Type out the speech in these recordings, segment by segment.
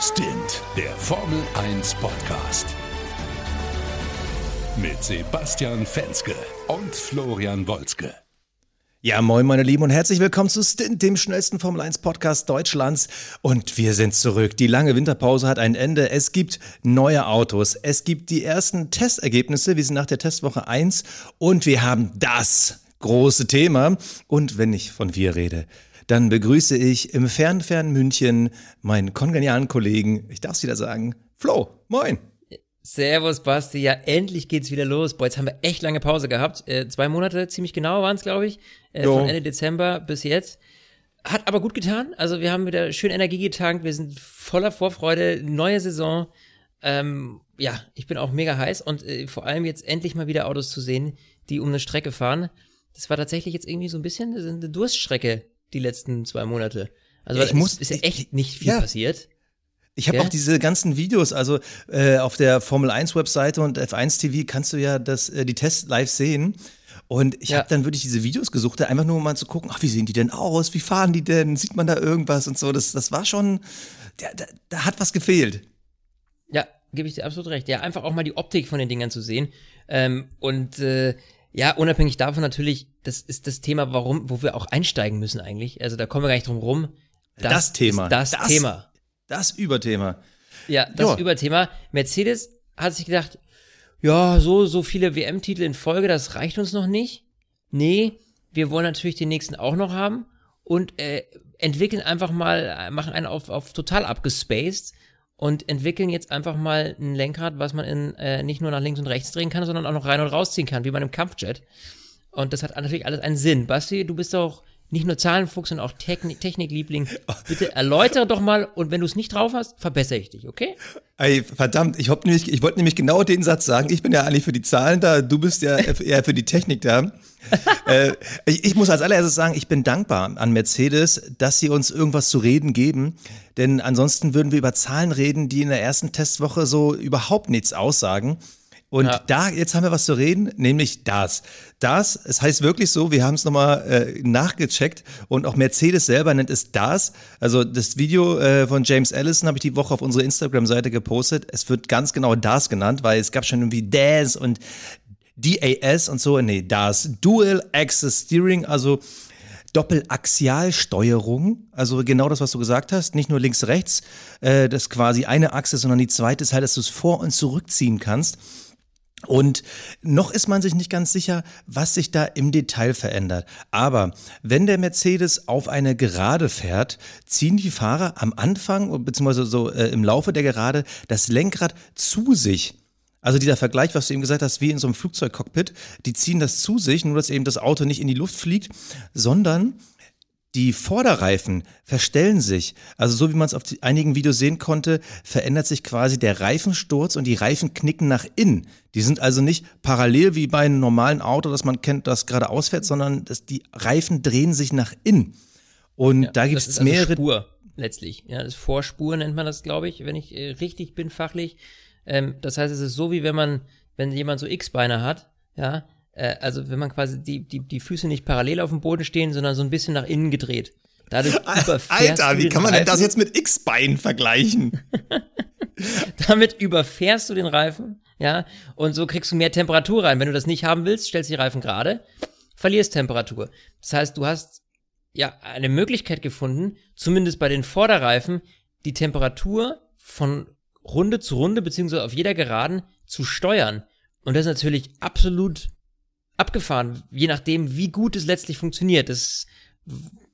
Stint, der Formel 1 Podcast. Mit Sebastian Fenske und Florian Wolzke. Ja, moin meine Lieben und herzlich willkommen zu Stint, dem schnellsten Formel 1 Podcast Deutschlands. Und wir sind zurück. Die lange Winterpause hat ein Ende. Es gibt neue Autos. Es gibt die ersten Testergebnisse. Wir sind nach der Testwoche 1 und wir haben das große Thema. Und wenn ich von wir rede, dann begrüße ich im fern, fern München meinen kongenialen Kollegen, ich darf es wieder sagen, Flo. Moin. Servus, Basti. Ja, endlich geht's wieder los. Boah, jetzt haben wir echt lange Pause gehabt. Äh, zwei Monate, ziemlich genau waren es, glaube ich. Äh, von Ende Dezember bis jetzt. Hat aber gut getan. Also wir haben wieder schön Energie getankt. Wir sind voller Vorfreude. Neue Saison. Ähm, ja, ich bin auch mega heiß und äh, vor allem jetzt endlich mal wieder Autos zu sehen, die um eine Strecke fahren. Das war tatsächlich jetzt irgendwie so ein bisschen eine Durststrecke die letzten zwei Monate. Also ich muss, ist ja echt nicht viel ja. passiert. Ich habe auch diese ganzen Videos, also äh, auf der Formel 1 Webseite und F1 TV kannst du ja das, äh, die Tests live sehen. Und ich Ja. habe dann wirklich diese Videos gesucht, einfach nur um mal zu gucken, ach, wie sehen die denn aus? Wie fahren die denn? Sieht man da irgendwas und so? Das, das war schon, da, da, da hat was gefehlt. Ja, gebe ich dir absolut recht. Ja, einfach auch mal die Optik von den Dingern zu sehen. Ähm, und äh, ja, unabhängig davon natürlich, das ist das Thema, warum, wo wir auch einsteigen müssen eigentlich. Also da kommen wir gar nicht drum rum. Das Thema. Ist das, Das- Thema. Das Überthema. Ja, das Ja. Überthema. Mercedes hat sich gedacht, ja, so, so viele WM-Titel in Folge, das reicht uns noch nicht. Nee, wir wollen natürlich den nächsten auch noch haben und äh, entwickeln einfach mal, machen einen auf, auf total abgespaced und entwickeln jetzt einfach mal ein Lenkrad, was man in, äh, nicht nur nach links und rechts drehen kann, sondern auch noch rein und rausziehen kann, wie bei einem Kampfjet. Und das hat natürlich alles einen Sinn. Basti, du bist doch nicht nur Zahlenfuchs, sondern auch Technik Technikliebling. Bitte erläutere doch mal und wenn du es nicht drauf hast, verbessere ich dich, okay? Ey, verdammt, ich, nämlich, ich wollte nämlich genau den Satz sagen. Ich bin ja eigentlich für die Zahlen da, du bist ja eher für die Technik da. äh, ich, ich muss als allererstes sagen, ich bin dankbar an Mercedes, dass sie uns irgendwas zu reden geben. Denn ansonsten würden wir über Zahlen reden, die in der ersten Testwoche so überhaupt nichts aussagen. Und Ja. da, jetzt haben wir was zu reden, nämlich das. Das, es heißt wirklich so, wir haben es nochmal äh, nachgecheckt und auch Mercedes selber nennt es das. Also das Video äh, von James Allison habe ich die Woche auf unsere Instagram-Seite gepostet. Es wird ganz genau das genannt, weil es gab schon irgendwie DAS und DAS und so. Nee, das Dual Axis Steering, also Doppelaxialsteuerung, also genau das, was du gesagt hast, nicht nur links-rechts, äh, das ist quasi eine Achse, sondern die zweite ist halt, dass du es vor- und zurückziehen kannst. Und noch ist man sich nicht ganz sicher, was sich da im Detail verändert. Aber wenn der Mercedes auf eine Gerade fährt, ziehen die Fahrer am Anfang beziehungsweise so äh, im Laufe der Gerade das Lenkrad zu sich. Also dieser Vergleich, was du eben gesagt hast, wie in so einem Flugzeugcockpit, die ziehen das zu sich, nur dass eben das Auto nicht in die Luft fliegt, sondern die Vorderreifen verstellen sich. Also so wie man es auf einigen Videos sehen konnte, verändert sich quasi der Reifensturz und die Reifen knicken nach innen. Die sind also nicht parallel wie bei einem normalen Auto, das man kennt, das gerade ausfährt, sondern das, die Reifen drehen sich nach innen. Und da gibt es also mehrere. Spur letztlich. Ja, das ist Vorspur nennt man das, glaube ich, wenn ich äh, richtig bin fachlich. Ähm, das heißt, es ist so wie wenn man, wenn jemand so X-Beine hat, ja, äh, also wenn man quasi die, die, die Füße nicht parallel auf dem Boden stehen, sondern so ein bisschen nach innen gedreht. Dadurch überfährst Alter, wie kann man denn das jetzt mit X-Bein vergleichen? Damit überfährst du den Reifen, ja, und so kriegst du mehr Temperatur rein. Wenn du das nicht haben willst, stellst du die Reifen gerade, verlierst Temperatur. Das heißt, du hast ja eine Möglichkeit gefunden, zumindest bei den Vorderreifen, die Temperatur von Runde zu Runde, beziehungsweise auf jeder Geraden zu steuern. Und das ist natürlich absolut abgefahren, je nachdem, wie gut es letztlich funktioniert. Das,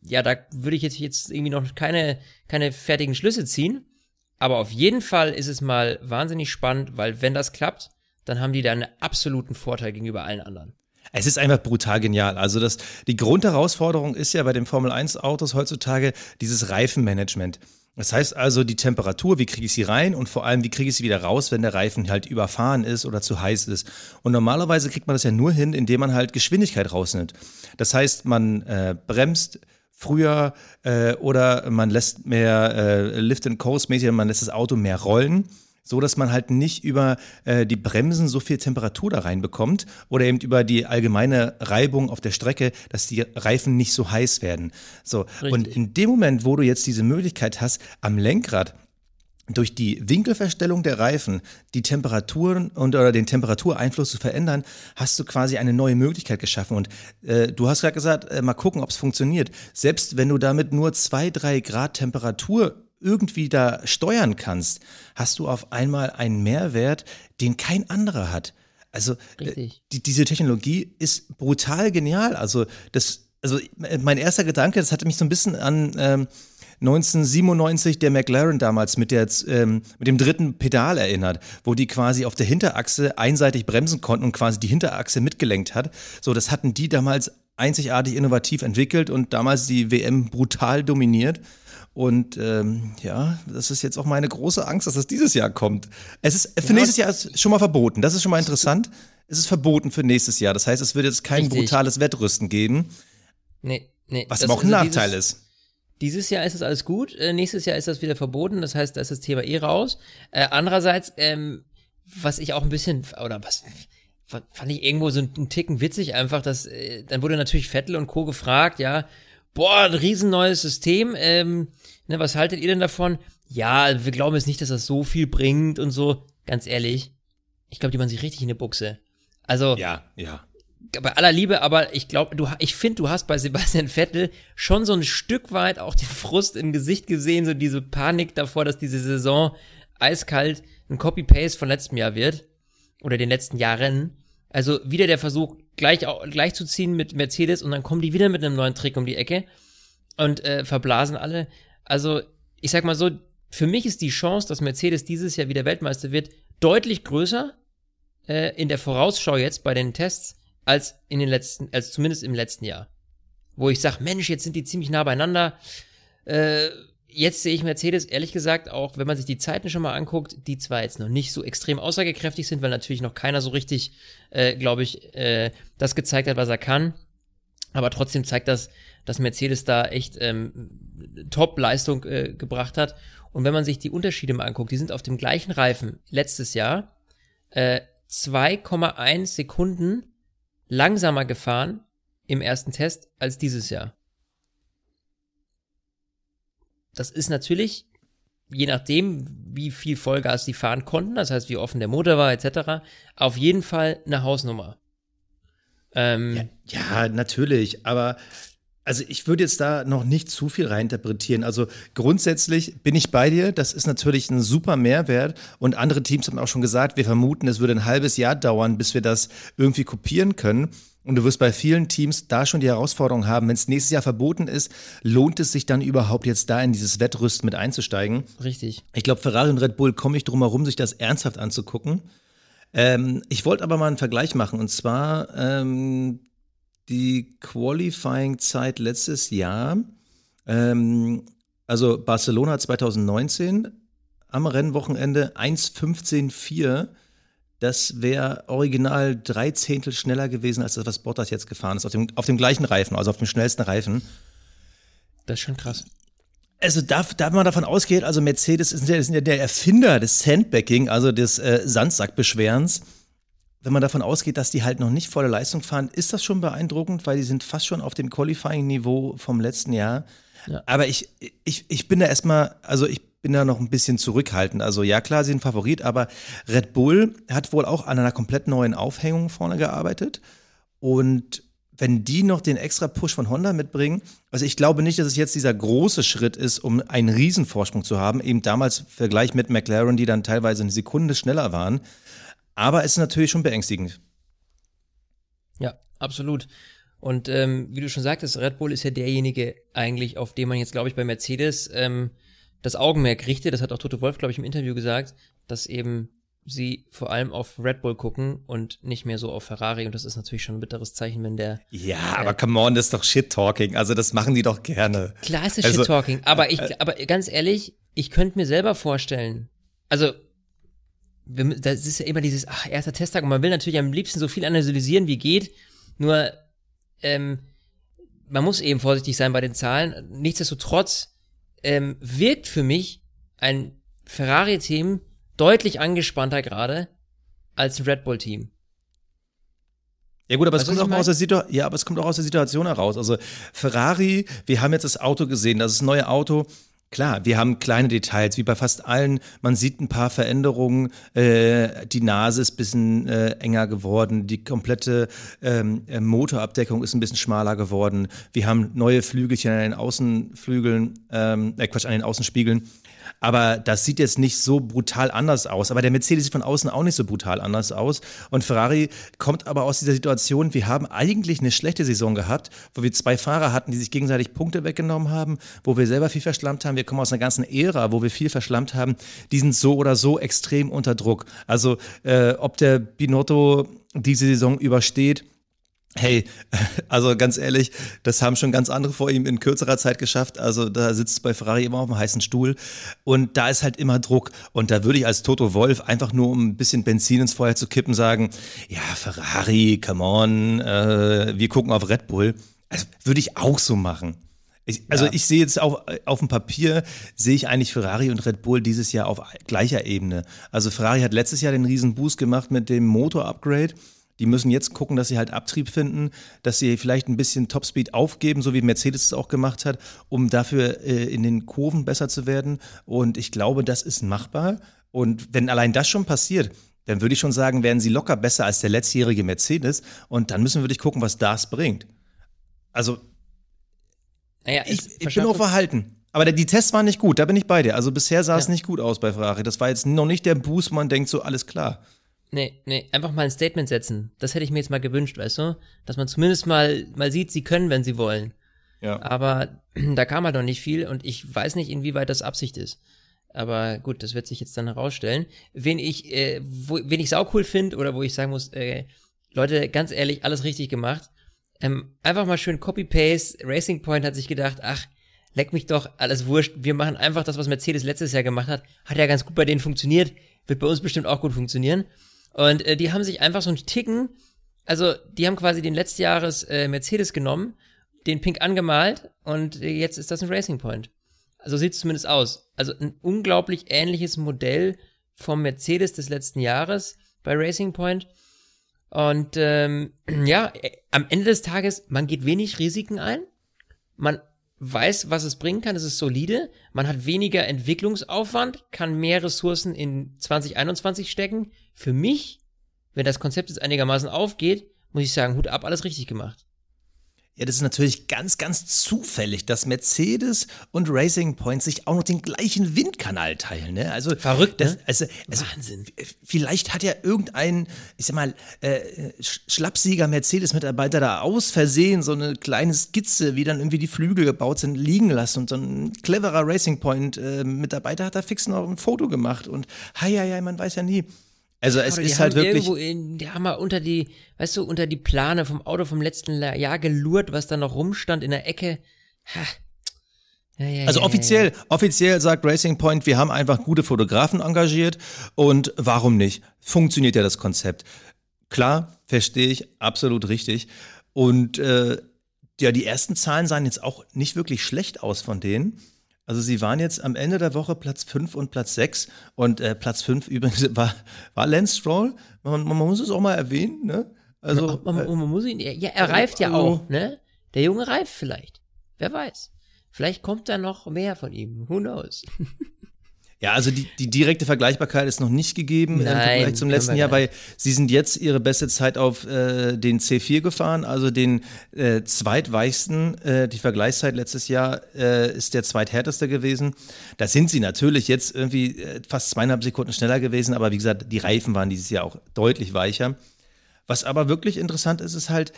ja, da würde ich jetzt, jetzt irgendwie noch keine, keine fertigen Schlüsse ziehen. Aber auf jeden Fall ist es mal wahnsinnig spannend, weil wenn das klappt, dann haben die da einen absoluten Vorteil gegenüber allen anderen. Es ist einfach brutal genial. Also das, die Grundherausforderung ist ja bei den Formel 1 Autos heutzutage dieses Reifenmanagement. Das heißt also die Temperatur, wie kriege ich sie rein und vor allem, wie kriege ich sie wieder raus, wenn der Reifen halt überfahren ist oder zu heiß ist. Und normalerweise kriegt man das ja nur hin, indem man halt Geschwindigkeit rausnimmt. Das heißt, man äh, bremst früher äh, oder man lässt mehr äh, Lift and Coast mäßig, man lässt das Auto mehr rollen so dass man halt nicht über äh, die Bremsen so viel Temperatur da reinbekommt oder eben über die allgemeine Reibung auf der Strecke, dass die Reifen nicht so heiß werden. So und in dem Moment, wo du jetzt diese Möglichkeit hast, am Lenkrad durch die Winkelverstellung der Reifen die Temperaturen und oder den Temperatureinfluss zu verändern, hast du quasi eine neue Möglichkeit geschaffen. Und äh, du hast gerade gesagt, äh, mal gucken, ob es funktioniert. Selbst wenn du damit nur zwei, drei Grad Temperatur irgendwie da steuern kannst, hast du auf einmal einen Mehrwert, den kein anderer hat. Also äh, die, diese Technologie ist brutal genial. Also das, also mein erster Gedanke, das hatte mich so ein bisschen an ähm, 1997 der McLaren damals mit, der, ähm, mit dem dritten Pedal erinnert, wo die quasi auf der Hinterachse einseitig bremsen konnten und quasi die Hinterachse mitgelenkt hat. So, das hatten die damals einzigartig innovativ entwickelt und damals die WM brutal dominiert. Und ähm, ja, das ist jetzt auch meine große Angst, dass das dieses Jahr kommt. Es ist für ja, nächstes Jahr ist schon mal verboten. Das ist schon mal interessant. Es ist verboten für nächstes Jahr. Das heißt, es wird jetzt kein Richtig. brutales Wettrüsten geben. Nee, nee. Was aber auch ein also Nachteil dieses, ist. Dieses Jahr ist das alles gut, äh, nächstes Jahr ist das wieder verboten, das heißt, da ist das Thema eh raus. Äh, andererseits, ähm, was ich auch ein bisschen, oder was, fand ich irgendwo so einen Ticken witzig einfach, dass, äh, dann wurde natürlich Vettel und Co. gefragt, ja, boah, ein riesen neues System, ähm, ne, was haltet ihr denn davon? Ja, wir glauben jetzt nicht, dass das so viel bringt und so. Ganz ehrlich, ich glaube, die waren sich richtig in der Buchse. Also, ja, ja bei aller Liebe, aber ich glaube, du, ich finde, du hast bei Sebastian Vettel schon so ein Stück weit auch den Frust im Gesicht gesehen, so diese Panik davor, dass diese Saison eiskalt ein Copy-Paste von letztem Jahr wird. Oder den letzten Jahren. Also wieder der Versuch, gleich, gleich zu ziehen mit Mercedes und dann kommen die wieder mit einem neuen Trick um die Ecke und äh, verblasen alle. Also, ich sag mal so, für mich ist die Chance, dass Mercedes dieses Jahr wieder Weltmeister wird, deutlich größer äh, in der Vorausschau jetzt bei den Tests als in den letzten, als zumindest im letzten Jahr. Wo ich sage, Mensch, jetzt sind die ziemlich nah beieinander. Äh, jetzt sehe ich Mercedes, ehrlich gesagt, auch wenn man sich die Zeiten schon mal anguckt, die zwar jetzt noch nicht so extrem aussagekräftig sind, weil natürlich noch keiner so richtig, äh, glaube ich, äh, das gezeigt hat, was er kann. Aber trotzdem zeigt das, dass Mercedes da echt ähm, Top-Leistung äh, gebracht hat. Und wenn man sich die Unterschiede mal anguckt, die sind auf dem gleichen Reifen letztes Jahr äh, 2,1 Sekunden langsamer gefahren im ersten Test als dieses Jahr. Das ist natürlich, je nachdem, wie viel Vollgas sie fahren konnten, das heißt, wie offen der Motor war, etc., auf jeden Fall eine Hausnummer. Ähm, ja, ja, natürlich, aber also ich würde jetzt da noch nicht zu viel reininterpretieren. Also grundsätzlich bin ich bei dir. Das ist natürlich ein super Mehrwert. Und andere Teams haben auch schon gesagt, wir vermuten, es würde ein halbes Jahr dauern, bis wir das irgendwie kopieren können. Und du wirst bei vielen Teams da schon die Herausforderung haben, wenn es nächstes Jahr verboten ist, lohnt es sich dann überhaupt jetzt da in dieses Wettrüsten mit einzusteigen? Richtig. Ich glaube, Ferrari und Red Bull kommen nicht drum herum, sich das ernsthaft anzugucken. Ähm, ich wollte aber mal einen Vergleich machen. Und zwar ähm, die Qualifying-Zeit letztes Jahr, ähm, also Barcelona 2019, am Rennwochenende 1.15.4. Das wäre original drei Zehntel schneller gewesen, als das, was Bottas jetzt gefahren ist, auf dem, auf dem gleichen Reifen, also auf dem schnellsten Reifen. Das ist schon krass. Also da, da man davon ausgeht, also Mercedes ist ja, ist ja der Erfinder des Sandbagging, also des äh, Sandsackbeschwerens wenn man davon ausgeht, dass die halt noch nicht volle Leistung fahren, ist das schon beeindruckend, weil die sind fast schon auf dem Qualifying-Niveau vom letzten Jahr. Ja. Aber ich, ich, ich bin da erstmal, also ich bin da noch ein bisschen zurückhaltend. Also ja, klar, sie sind Favorit, aber Red Bull hat wohl auch an einer komplett neuen Aufhängung vorne gearbeitet. Und wenn die noch den extra Push von Honda mitbringen, also ich glaube nicht, dass es jetzt dieser große Schritt ist, um einen Riesenvorsprung zu haben, eben damals im Vergleich mit McLaren, die dann teilweise eine Sekunde schneller waren. Aber es ist natürlich schon beängstigend. Ja, absolut. Und ähm, wie du schon sagtest, Red Bull ist ja derjenige eigentlich, auf den man jetzt, glaube ich, bei Mercedes ähm, das Augenmerk richtet. Das hat auch Toto Wolf, glaube ich, im Interview gesagt, dass eben sie vor allem auf Red Bull gucken und nicht mehr so auf Ferrari. Und das ist natürlich schon ein bitteres Zeichen, wenn der. Ja, äh, aber come on, das ist doch Shit-Talking. Also das machen die doch gerne. Klar ist es also, Shit-Talking, aber ich, äh, aber ganz ehrlich, ich könnte mir selber vorstellen, also das ist ja immer dieses, ach, erster Testtag und man will natürlich am liebsten so viel analysieren, wie geht. Nur, ähm, man muss eben vorsichtig sein bei den Zahlen. Nichtsdestotrotz ähm, wirkt für mich ein Ferrari-Team deutlich angespannter gerade als ein Red Bull-Team. Ja gut, aber es, kommt auch aus der ja, aber es kommt auch aus der Situation heraus. Also Ferrari, wir haben jetzt das Auto gesehen, das ist das neue Auto Klar, wir haben kleine Details, wie bei fast allen. Man sieht ein paar Veränderungen. Äh, die Nase ist ein bisschen äh, enger geworden. Die komplette ähm, äh, Motorabdeckung ist ein bisschen schmaler geworden. Wir haben neue Flügelchen an den Außenflügeln, ähm, äh, Quatsch, an den Außenspiegeln. Aber das sieht jetzt nicht so brutal anders aus. Aber der Mercedes sieht von außen auch nicht so brutal anders aus. Und Ferrari kommt aber aus dieser Situation, wir haben eigentlich eine schlechte Saison gehabt, wo wir zwei Fahrer hatten, die sich gegenseitig Punkte weggenommen haben, wo wir selber viel verschlammt haben. Wir kommen aus einer ganzen Ära, wo wir viel verschlammt haben. Die sind so oder so extrem unter Druck. Also äh, ob der Binotto diese Saison übersteht, Hey, also ganz ehrlich, das haben schon ganz andere vor ihm in kürzerer Zeit geschafft. Also da sitzt bei Ferrari immer auf dem heißen Stuhl und da ist halt immer Druck. Und da würde ich als Toto Wolf einfach nur, um ein bisschen Benzin ins Feuer zu kippen, sagen, ja, Ferrari, come on, äh, wir gucken auf Red Bull. Also würde ich auch so machen. Ich, also ja. ich sehe jetzt auf, auf dem Papier, sehe ich eigentlich Ferrari und Red Bull dieses Jahr auf gleicher Ebene. Also Ferrari hat letztes Jahr den riesen Boost gemacht mit dem Motor-Upgrade. Die müssen jetzt gucken, dass sie halt Abtrieb finden, dass sie vielleicht ein bisschen Topspeed aufgeben, so wie Mercedes es auch gemacht hat, um dafür äh, in den Kurven besser zu werden. Und ich glaube, das ist machbar. Und wenn allein das schon passiert, dann würde ich schon sagen, werden sie locker besser als der letztjährige Mercedes. Und dann müssen wir wirklich gucken, was das bringt. Also, naja, ich, ich bin auch verhalten. Aber die Tests waren nicht gut, da bin ich bei dir. Also bisher sah ja. es nicht gut aus bei Ferrari. Das war jetzt noch nicht der Boost, man denkt so, alles klar. Nee, nee, einfach mal ein Statement setzen. Das hätte ich mir jetzt mal gewünscht, weißt du? Dass man zumindest mal, mal sieht, sie können, wenn sie wollen. Ja. Aber da kam halt noch nicht viel und ich weiß nicht, inwieweit das Absicht ist. Aber gut, das wird sich jetzt dann herausstellen. Wen ich, äh, wo, wen ich saucool finde oder wo ich sagen muss, äh, Leute, ganz ehrlich, alles richtig gemacht. Ähm, einfach mal schön Copy-Paste. Racing Point hat sich gedacht, ach, leck mich doch, alles wurscht. Wir machen einfach das, was Mercedes letztes Jahr gemacht hat. Hat ja ganz gut bei denen funktioniert. Wird bei uns bestimmt auch gut funktionieren. Und äh, die haben sich einfach so einen Ticken, also die haben quasi den letzten Jahres äh, Mercedes genommen, den pink angemalt und äh, jetzt ist das ein Racing Point. Also sieht es zumindest aus. Also ein unglaublich ähnliches Modell vom Mercedes des letzten Jahres bei Racing Point. Und ähm, ja, äh, am Ende des Tages, man geht wenig Risiken ein. Man weiß, was es bringen kann, es ist solide, man hat weniger Entwicklungsaufwand, kann mehr Ressourcen in 2021 stecken. Für mich, wenn das Konzept jetzt einigermaßen aufgeht, muss ich sagen, Hut ab, alles richtig gemacht. Ja, das ist natürlich ganz, ganz zufällig, dass Mercedes und Racing Point sich auch noch den gleichen Windkanal teilen. Ne? Also verrückt, das, ne? also, also, Wahnsinn. Vielleicht hat ja irgendein, ich sag mal, äh, Schlappsieger Mercedes-Mitarbeiter da aus Versehen so eine kleine Skizze, wie dann irgendwie die Flügel gebaut sind, liegen lassen und so ein cleverer Racing Point äh, hat da fix noch ein Foto gemacht und hei, hei, hei, man weiß ja nie. Also es ist halt wirklich. In, die haben mal unter die, weißt du, unter die Plane vom Auto vom letzten Jahr gelurrt, was da noch rumstand in der Ecke. Ha. Ja, ja, also ja, offiziell, offiziell sagt Racing Point, wir haben einfach gute Fotografen engagiert und warum nicht? Funktioniert ja das Konzept. Klar, verstehe ich, absolut richtig. Und äh, ja, die ersten Zahlen sahen jetzt auch nicht wirklich schlecht aus von denen. Also sie waren jetzt am Ende der Woche Platz 5 und Platz 6 und äh, Platz 5 übrigens war, war Lance Stroll. Man, man, muss es auch mal erwähnen, ne? Also, man, man, man muss ihn, ja, er reift ja also, auch, ne? Der Junge reift vielleicht. Wer weiß. Vielleicht kommt da noch mehr von ihm. Who knows? Ja, also die, die direkte Vergleichbarkeit ist noch nicht gegeben Nein, im Vergleich zum letzten Jahr, weil sie sind jetzt ihre beste Zeit auf äh, den C4 gefahren, also den äh, zweitweichsten. Äh, die Vergleichszeit letztes Jahr äh, ist der zweithärteste gewesen. Da sind sie natürlich jetzt irgendwie äh, fast zweieinhalb Sekunden schneller gewesen, aber wie gesagt, die Reifen waren dieses Jahr auch deutlich weicher. Was aber wirklich interessant ist, ist halt,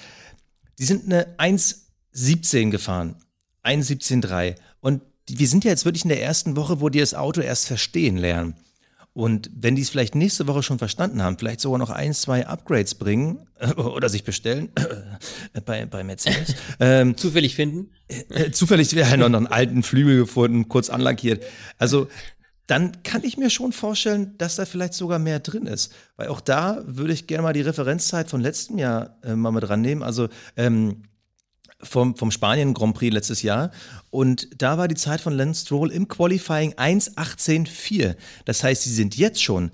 die sind eine 1,17 gefahren. 1,17,3. Und wir sind ja jetzt wirklich in der ersten Woche, wo die das Auto erst verstehen lernen. Und wenn die es vielleicht nächste Woche schon verstanden haben, vielleicht sogar noch ein, zwei Upgrades bringen oder sich bestellen bei, bei Mercedes. Ähm, zufällig finden. Äh, zufällig wäre noch, noch einen alten Flügel gefunden, kurz anlackiert. Also dann kann ich mir schon vorstellen, dass da vielleicht sogar mehr drin ist. Weil auch da würde ich gerne mal die Referenzzeit von letztem Jahr äh, mal mit dran nehmen. Also ähm, vom, vom Spanien Grand Prix letztes Jahr. Und da war die Zeit von Lance Stroll im Qualifying 1,18,4. Das heißt, sie sind jetzt schon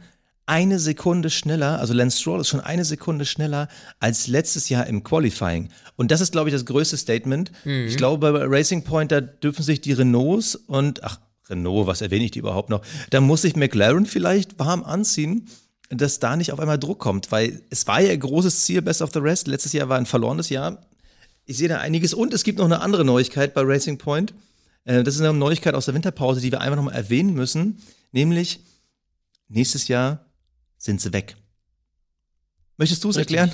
eine Sekunde schneller, also Lance Stroll ist schon eine Sekunde schneller als letztes Jahr im Qualifying. Und das ist, glaube ich, das größte Statement. Mhm. Ich glaube, bei Racing Point, da dürfen sich die Renaults und, ach, Renault, was erwähne ich die überhaupt noch? Da muss sich McLaren vielleicht warm anziehen, dass da nicht auf einmal Druck kommt, weil es war ja ein großes Ziel, Best of the Rest. Letztes Jahr war ein verlorenes Jahr. Ich sehe da einiges und es gibt noch eine andere Neuigkeit bei Racing Point. Äh, das ist eine Neuigkeit aus der Winterpause, die wir einfach nochmal erwähnen müssen, nämlich nächstes Jahr sind sie weg. Möchtest du es erklären?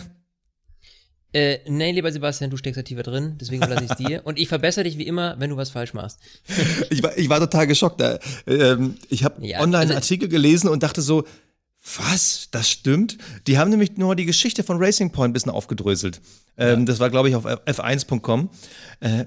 Äh, nee, lieber Sebastian, du steckst da tiefer drin, deswegen lasse ich es dir. Und ich verbessere dich wie immer, wenn du was falsch machst. Ich war, ich war total geschockt. Da, ähm, ich habe Ja, online also- einen Artikel gelesen und dachte so, was? Das stimmt? Die haben nämlich nur die Geschichte von Racing Point ein bisschen aufgedröselt. Ähm, Das war, glaube ich, auf f1.com. Äh,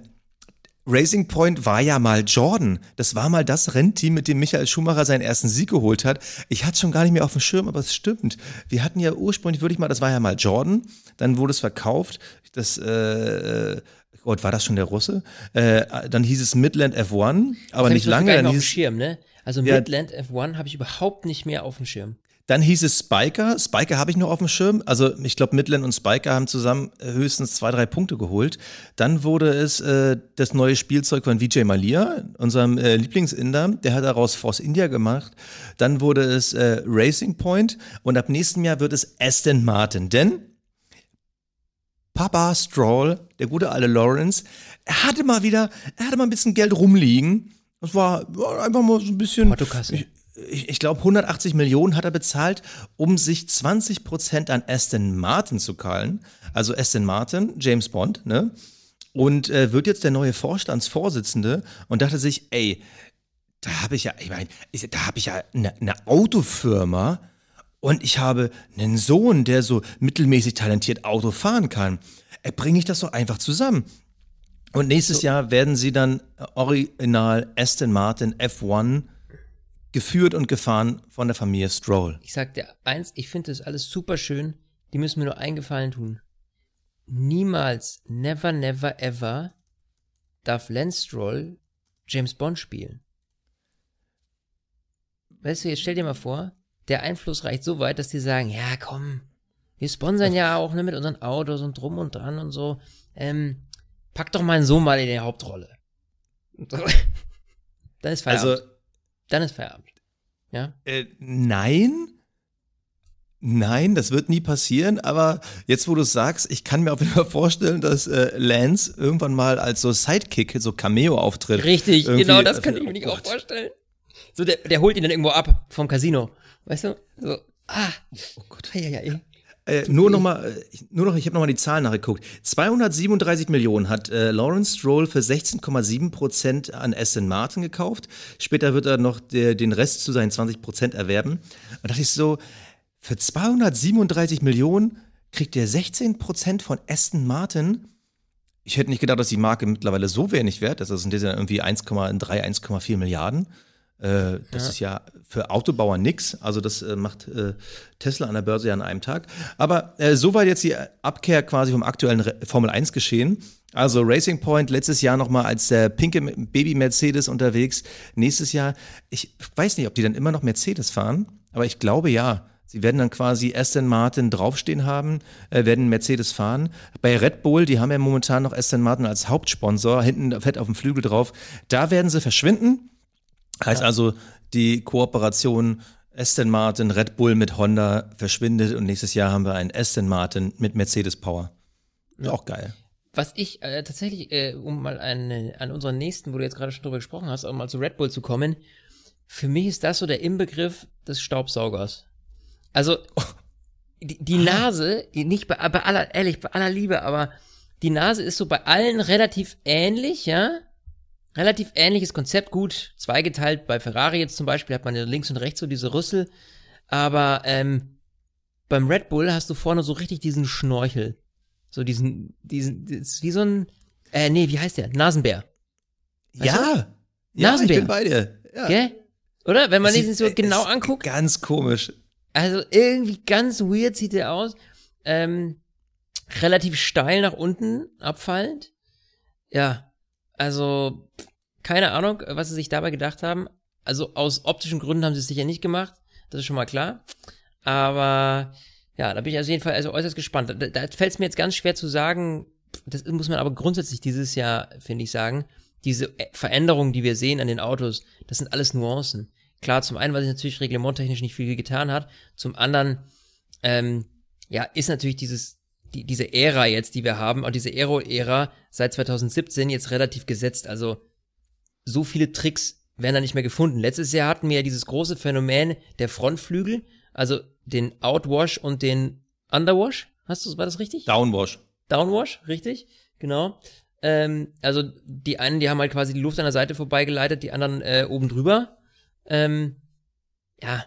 Racing Point war ja mal Jordan. Das war mal das Rennteam, mit dem Michael Schumacher seinen ersten Sieg geholt hat. Ich hatte schon gar nicht mehr auf dem Schirm, aber es stimmt. Wir hatten ja ursprünglich, würde ich mal, das war ja mal Jordan. Dann wurde es verkauft. Das, äh, Gott, war das schon der Russe? Äh, dann hieß es Midland F1, aber Das nicht ich lange. gar Dann nicht auf dem Schirm, ne? Also Ja. Midland F1 habe ich überhaupt nicht mehr auf dem Schirm. Dann hieß es Spiker. Spiker habe ich noch auf dem Schirm. Also ich glaube, Midland und Spiker haben zusammen äh, höchstens zwei, drei Punkte geholt. Dann wurde es äh, das neue Spielzeug von Vijay Malia, unserem äh, Lieblingsinder. Der hat daraus Force India gemacht. Dann wurde es äh, Racing Point und ab nächstem Jahr wird es Aston Martin. Denn Papa Stroll, der gute alte Lawrence, er hatte mal wieder, er hatte mal ein bisschen Geld rumliegen. Das war, war einfach mal so ein bisschen. Portokasse. Ich, ich, ich glaube, 180 Millionen hat er bezahlt, um sich 20 Prozent an Aston Martin zu kallen. Also Aston Martin, James Bond, ne? Und äh, wird jetzt der neue Vorstandsvorsitzende und dachte sich, ey, da habe ich ja, ich meine, da habe ich ja eine eine Autofirma und ich habe einen Sohn, der so mittelmäßig talentiert Auto fahren kann. Äh, Bringe ich das so einfach zusammen? Und nächstes Jahr werden sie dann original Aston Martin F1 geführt und gefahren von der Familie Stroll. Ich sag dir eins, ich finde das alles super schön. Die müssen mir nur einen Gefallen tun. Niemals, never, never, ever darf Lance Stroll James Bond spielen. Weißt du, jetzt stell dir mal vor, der Einfluss reicht so weit, dass die sagen, ja komm, wir sponsern ja auch ne, mit unseren Autos und drum und dran und so. Ähm, pack doch meinen Sohn mal in die Hauptrolle. Dann ist Feierabend. Also, Dann ist Feierabend. Ja? äh, nein. Nein, das wird nie passieren, aber jetzt, wo du es sagst, ich kann mir auf jeden Fall vorstellen, dass äh, Lance irgendwann mal als so Sidekick, so Cameo auftritt. Richtig, Irgendwie- genau das könnte ich mir Oh nicht auch Gott. vorstellen. So, der, der holt ihn dann irgendwo ab vom Casino. Weißt du? So, ah. Oh Gott. Ja, ja, ja. Äh, nur noch mal, äh, ich- nur noch, ich habe noch mal die Zahlen nachgeguckt. 237 Millionen hat äh, Lawrence Stroll für 16,7 Prozent an Aston Martin gekauft. Später wird er noch der, den Rest zu seinen 20 Prozent erwerben. Und da dachte ich so, für 237 Millionen kriegt er 16 Prozent von Aston Martin. Ich hätte nicht gedacht, dass die Marke mittlerweile so wenig wert ist. Das sind ja irgendwie 1,3, 1,4 Milliarden. Äh, das ist ja für Autobauer nix. Also das äh, macht äh, Tesla an der Börse ja an einem Tag. Aber äh, soweit jetzt die Abkehr quasi vom aktuellen Re Formel 1 geschehen. Also Racing Point letztes Jahr nochmal als der pinke Baby Mercedes unterwegs. Nächstes Jahr, ich weiß nicht, ob die dann immer noch Mercedes fahren, aber ich glaube ja. Sie werden dann quasi Aston Martin draufstehen haben, äh, werden Mercedes fahren. Bei Red Bull, die haben ja momentan noch Aston Martin als Hauptsponsor, hinten fett auf dem Flügel drauf. Da werden sie verschwinden. Heißt also, die Kooperation Aston Martin, Red Bull mit Honda verschwindet und nächstes Jahr haben wir einen Aston Martin mit Mercedes Power. Ist auch geil. Was ich äh, tatsächlich, äh, um mal an, an unseren nächsten, wo du jetzt gerade schon drüber gesprochen hast, um mal zu Red Bull zu kommen, für mich ist das so der Inbegriff des Staubsaugers. Also, die, die Nase, nicht bei, bei aller, ehrlich, bei aller Liebe, aber die Nase ist so bei allen relativ ähnlich, ja? Relativ ähnliches Konzept, gut, zweigeteilt. Bei Ferrari jetzt zum Beispiel hat man ja links und rechts so diese Rüssel. Aber ähm, beim Red Bull hast du vorne so richtig diesen Schnorchel. So diesen, diesen, ist wie so ein, äh, nee, wie heißt der? Nasenbär. Weißt ja, ja, ich Nasenbär. bin bei dir. Ja. Gell? Oder? Wenn man sieht- so genau es- anguckt. Ganz komisch. Also irgendwie ganz weird sieht der aus. Ähm, relativ steil nach unten abfallend. Ja, also keine Ahnung, was sie sich dabei gedacht haben. Also aus optischen Gründen haben sie es sicher nicht gemacht. Das ist schon mal klar. Aber ja, da bin ich auf jeden Fall also äußerst gespannt. Da, da fällt es mir jetzt ganz schwer zu sagen. Das muss man aber grundsätzlich dieses Jahr, finde ich, sagen. diese Veränderungen, die wir sehen an den Autos, das sind alles Nuancen. Klar, zum einen, weil sich natürlich reglementtechnisch nicht viel getan hat, zum anderen, ähm, ja, ist natürlich dieses, die, diese Ära jetzt, die wir haben, und diese Aero-Ära seit 2017 jetzt relativ gesetzt. Also so viele Tricks werden da nicht mehr gefunden. Letztes Jahr hatten wir ja dieses große Phänomen der Frontflügel, also den Outwash und den Underwash. Hast du, war das richtig? Downwash. Downwash, richtig, genau. Ähm, also die einen, die haben halt quasi die Luft an der Seite vorbeigeleitet, die anderen äh, oben drüber. Ähm, ja,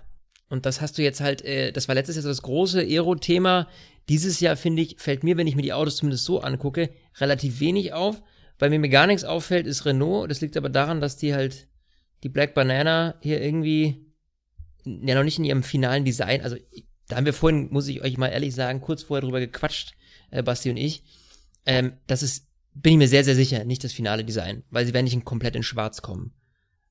und das hast du jetzt halt, äh, das war letztes Jahr das große Aero-Thema. Dieses Jahr, finde ich, fällt mir, wenn ich mir die Autos zumindest so angucke, relativ wenig auf. Bei mir mir gar nichts auffällt, ist Renault. Das liegt aber daran, dass die halt die Black Banana hier irgendwie ja noch nicht in ihrem finalen Design, also da haben wir vorhin, muss ich euch mal ehrlich sagen, kurz vorher drüber gequatscht, äh, Basti und ich. Ähm, das ist, bin ich mir sehr, sehr sicher, nicht das finale Design, weil sie werden nicht in komplett in schwarz kommen.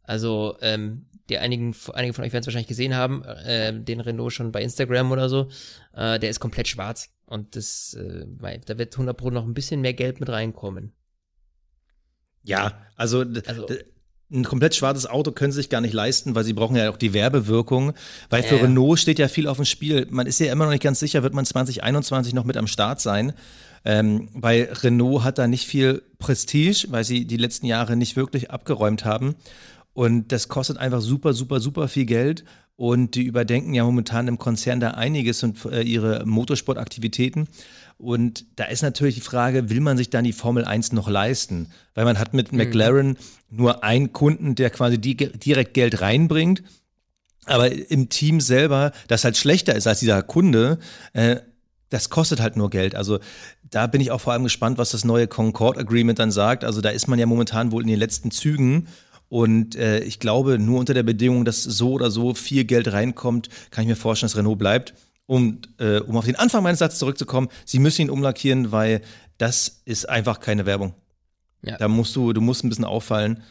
Also, ähm, die einigen, einige von euch werden es wahrscheinlich gesehen haben, äh, den Renault schon bei Instagram oder so, äh, der ist komplett schwarz. Und das, äh, da wird 100 Pro noch ein bisschen mehr Geld mit reinkommen. Ja, also, also ein komplett schwarzes Auto können sie sich gar nicht leisten, weil sie brauchen ja auch die Werbewirkung. Weil für äh. Renault steht ja viel auf dem Spiel. Man ist ja immer noch nicht ganz sicher, wird man 2021 noch mit am Start sein. Ähm, bei Renault hat da nicht viel Prestige, weil sie die letzten Jahre nicht wirklich abgeräumt haben. Und das kostet einfach super, super, super viel Geld. Und die überdenken ja momentan im Konzern da einiges und äh, ihre Motorsportaktivitäten. Und da ist natürlich die Frage, will man sich dann die Formel 1 noch leisten? Weil man hat mit mhm. McLaren nur einen Kunden, der quasi die, direkt Geld reinbringt. Aber im Team selber, das halt schlechter ist als dieser Kunde, äh, das kostet halt nur Geld. Also da bin ich auch vor allem gespannt, was das neue Concord Agreement dann sagt. Also da ist man ja momentan wohl in den letzten Zügen. Und äh, ich glaube, nur unter der Bedingung, dass so oder so viel Geld reinkommt, kann ich mir vorstellen, dass Renault bleibt. Und äh, um auf den Anfang meines Satzes zurückzukommen, sie müssen ihn umlackieren, weil das ist einfach keine Werbung. Ja. Da musst du, du musst ein bisschen auffallen.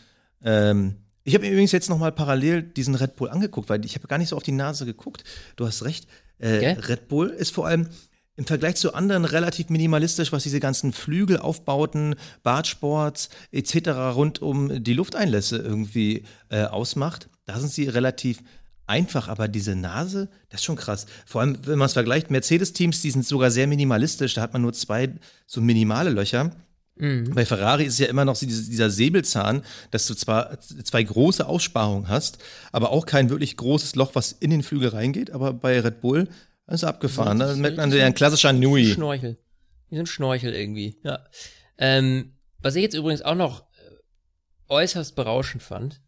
Ähm, ich habe übrigens jetzt nochmal parallel diesen Red Bull angeguckt, weil ich habe gar nicht so auf die Nase geguckt. Du hast recht. Äh, okay. Red Bull ist vor allem im Vergleich zu anderen relativ minimalistisch, was diese ganzen Flügelaufbauten, Bartsports etc. rund um die Lufteinlässe irgendwie äh, ausmacht. Da sind sie relativ einfach, aber diese Nase, das ist schon krass. Vor allem, wenn man es vergleicht, Mercedes-Teams, die sind sogar sehr minimalistisch, da hat man nur zwei so minimale Löcher. Mhm. Bei Ferrari ist es ja immer noch dieser Säbelzahn, dass du zwar zwei große Aussparungen hast, aber auch kein wirklich großes Loch, was in den Flügel reingeht. Aber bei Red Bull ist abgefahren. Da merkt man ja ein klassischer Nui. Schnorchel. Wie so ein Schnorchel irgendwie, ja. Ähm, was ich jetzt übrigens auch noch äh, äußerst berauschend fand,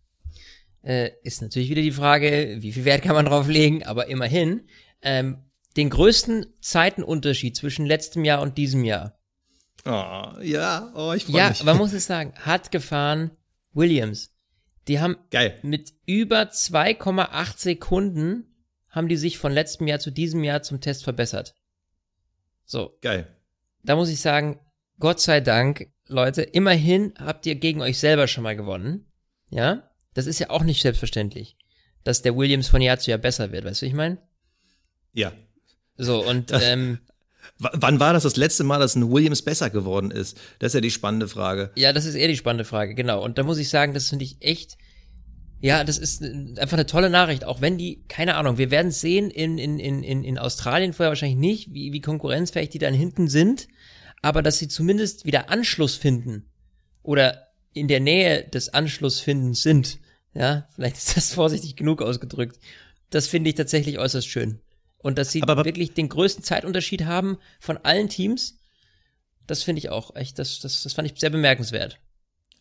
äh, ist natürlich wieder die Frage, wie viel Wert kann man drauf legen, aber immerhin, ähm, den größten Zeitenunterschied zwischen letztem Jahr und diesem Jahr. Oh, ja, oh, ich freue ja, mich. Ja, man muss es sagen, hat gefahren Williams. Die haben Geil. mit über 2,8 Sekunden haben die sich von letztem Jahr zu diesem Jahr zum Test verbessert. So. Geil. Da muss ich sagen, Gott sei Dank, Leute, immerhin habt ihr gegen euch selber schon mal gewonnen. Ja? Das ist ja auch nicht selbstverständlich, dass der Williams von Jahr zu Jahr besser wird, weißt du, ich meine? Ja. So, und das, ähm, Wann war das das letzte Mal, dass ein Williams besser geworden ist? Das ist ja die spannende Frage. Ja, das ist eher die spannende Frage, genau. Und da muss ich sagen, das finde ich echt, ja, das ist einfach eine tolle Nachricht, auch wenn die, keine Ahnung, wir werden sehen in, in, in, in Australien vorher wahrscheinlich nicht, wie, wie konkurrenzfähig die dann hinten sind, aber dass sie zumindest wieder Anschluss finden oder in der Nähe des Anschlussfindens sind, ja, vielleicht ist das vorsichtig genug ausgedrückt. Das finde ich tatsächlich äußerst schön. Und dass sie aber, aber, wirklich den größten Zeitunterschied haben von allen Teams, das finde ich auch echt, das, das, das fand ich sehr bemerkenswert.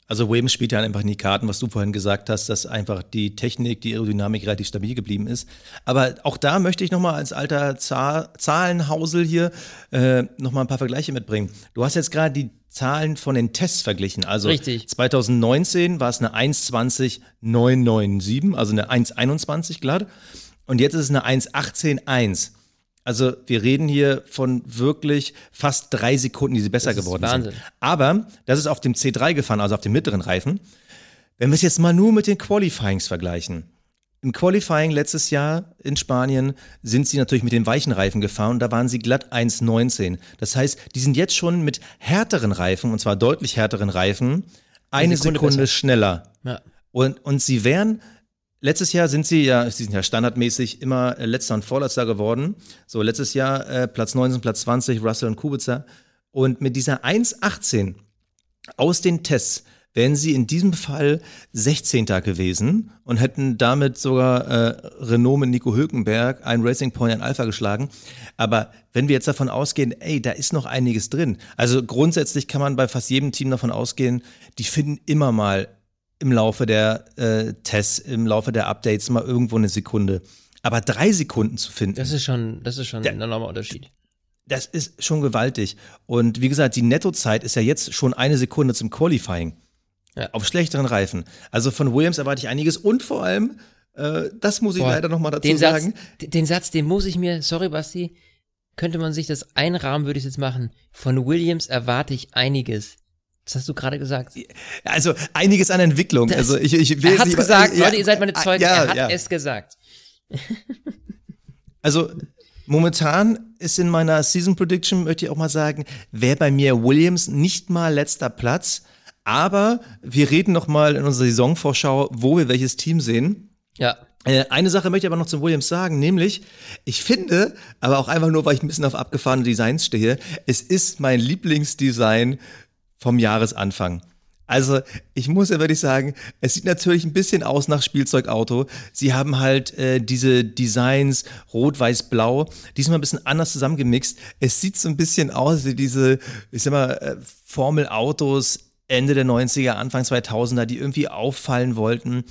Also Williams spielt ja einfach in die Karten, was du vorhin gesagt hast, dass einfach die Technik, die Aerodynamik relativ stabil geblieben ist. Aber auch da möchte ich nochmal als alter Zahlenhausel hier äh, nochmal ein paar Vergleiche mitbringen. Du hast jetzt gerade die Zahlen von den Tests verglichen. Also Richtig. 2019 war es eine 1,20,997, also eine 1,21 glatt. Und jetzt ist es eine 1,18,1. Also wir reden hier von wirklich fast drei Sekunden, die sie besser geworden Wahnsinn. sind. Aber das ist auf dem C3 gefahren, also auf dem mittleren Reifen. Wenn wir es jetzt mal nur mit den Qualifyings vergleichen. Im Qualifying letztes Jahr in Spanien sind sie natürlich mit den weichen Reifen gefahren und da waren sie glatt 1,19. Das heißt, die sind jetzt schon mit härteren Reifen, und zwar deutlich härteren Reifen, eine Sekunde Sekunde, besser. schneller. Ja. Und, und sie wären, letztes Jahr sind sie ja, sie sind ja standardmäßig immer äh, letzter und vorletzter geworden. So, letztes Jahr äh, Platz 19, Platz 20, Russell und Kubica. Und mit dieser 1,18 aus den Tests wären sie in diesem Fall 16. gewesen und hätten damit sogar äh, Renault mit Nico Hülkenberg, ein Racing Point, ein Alpha geschlagen. Aber wenn wir jetzt davon ausgehen, ey, da ist noch einiges drin. Also grundsätzlich kann man bei fast jedem Team davon ausgehen, die finden immer mal im Laufe der äh, Tests, im Laufe der Updates mal irgendwo eine Sekunde. Aber drei Sekunden zu finden, Das ist schon, das ist schon ein enormer Unterschied. das ist schon gewaltig. Und wie gesagt, die Nettozeit ist ja jetzt schon eine Sekunde zum Qualifying. Ja. Auf schlechteren Reifen. Also von Williams erwarte ich einiges und vor allem, äh, das muss ich Boah, leider noch mal dazu den Satz, sagen. d- den Satz, den muss ich mir, sorry Basti, könnte man sich das einrahmen, würde ich jetzt machen. Von Williams erwarte ich einiges. Das hast du gerade gesagt. Also einiges an Entwicklung. Das- also ich, ich will Er hat's sie- gesagt, ja, Leute, ihr seid meine Zeugen. Ja, er hat ja. es gesagt. Also momentan ist in meiner Season Prediction, möchte ich auch mal sagen, wäre bei mir Williams nicht mal letzter Platz. Aber wir reden noch mal in unserer Saisonvorschau, wo wir welches Team sehen. Ja. Äh, Eine Sache möchte ich aber noch zum Williams sagen, nämlich, ich finde, aber auch einfach nur, weil ich ein bisschen auf abgefahrene Designs stehe, es ist mein Lieblingsdesign vom Jahresanfang. Also, ich muss ja wirklich sagen, es sieht natürlich ein bisschen aus nach Spielzeugauto. Sie haben halt äh, diese Designs rot, weiß, blau, diesmal ein bisschen anders zusammengemixt. Es sieht so ein bisschen aus wie diese, ich sag mal, äh, Formel-Autos Ende der 90er, Anfang 2000er, die irgendwie auffallen wollten.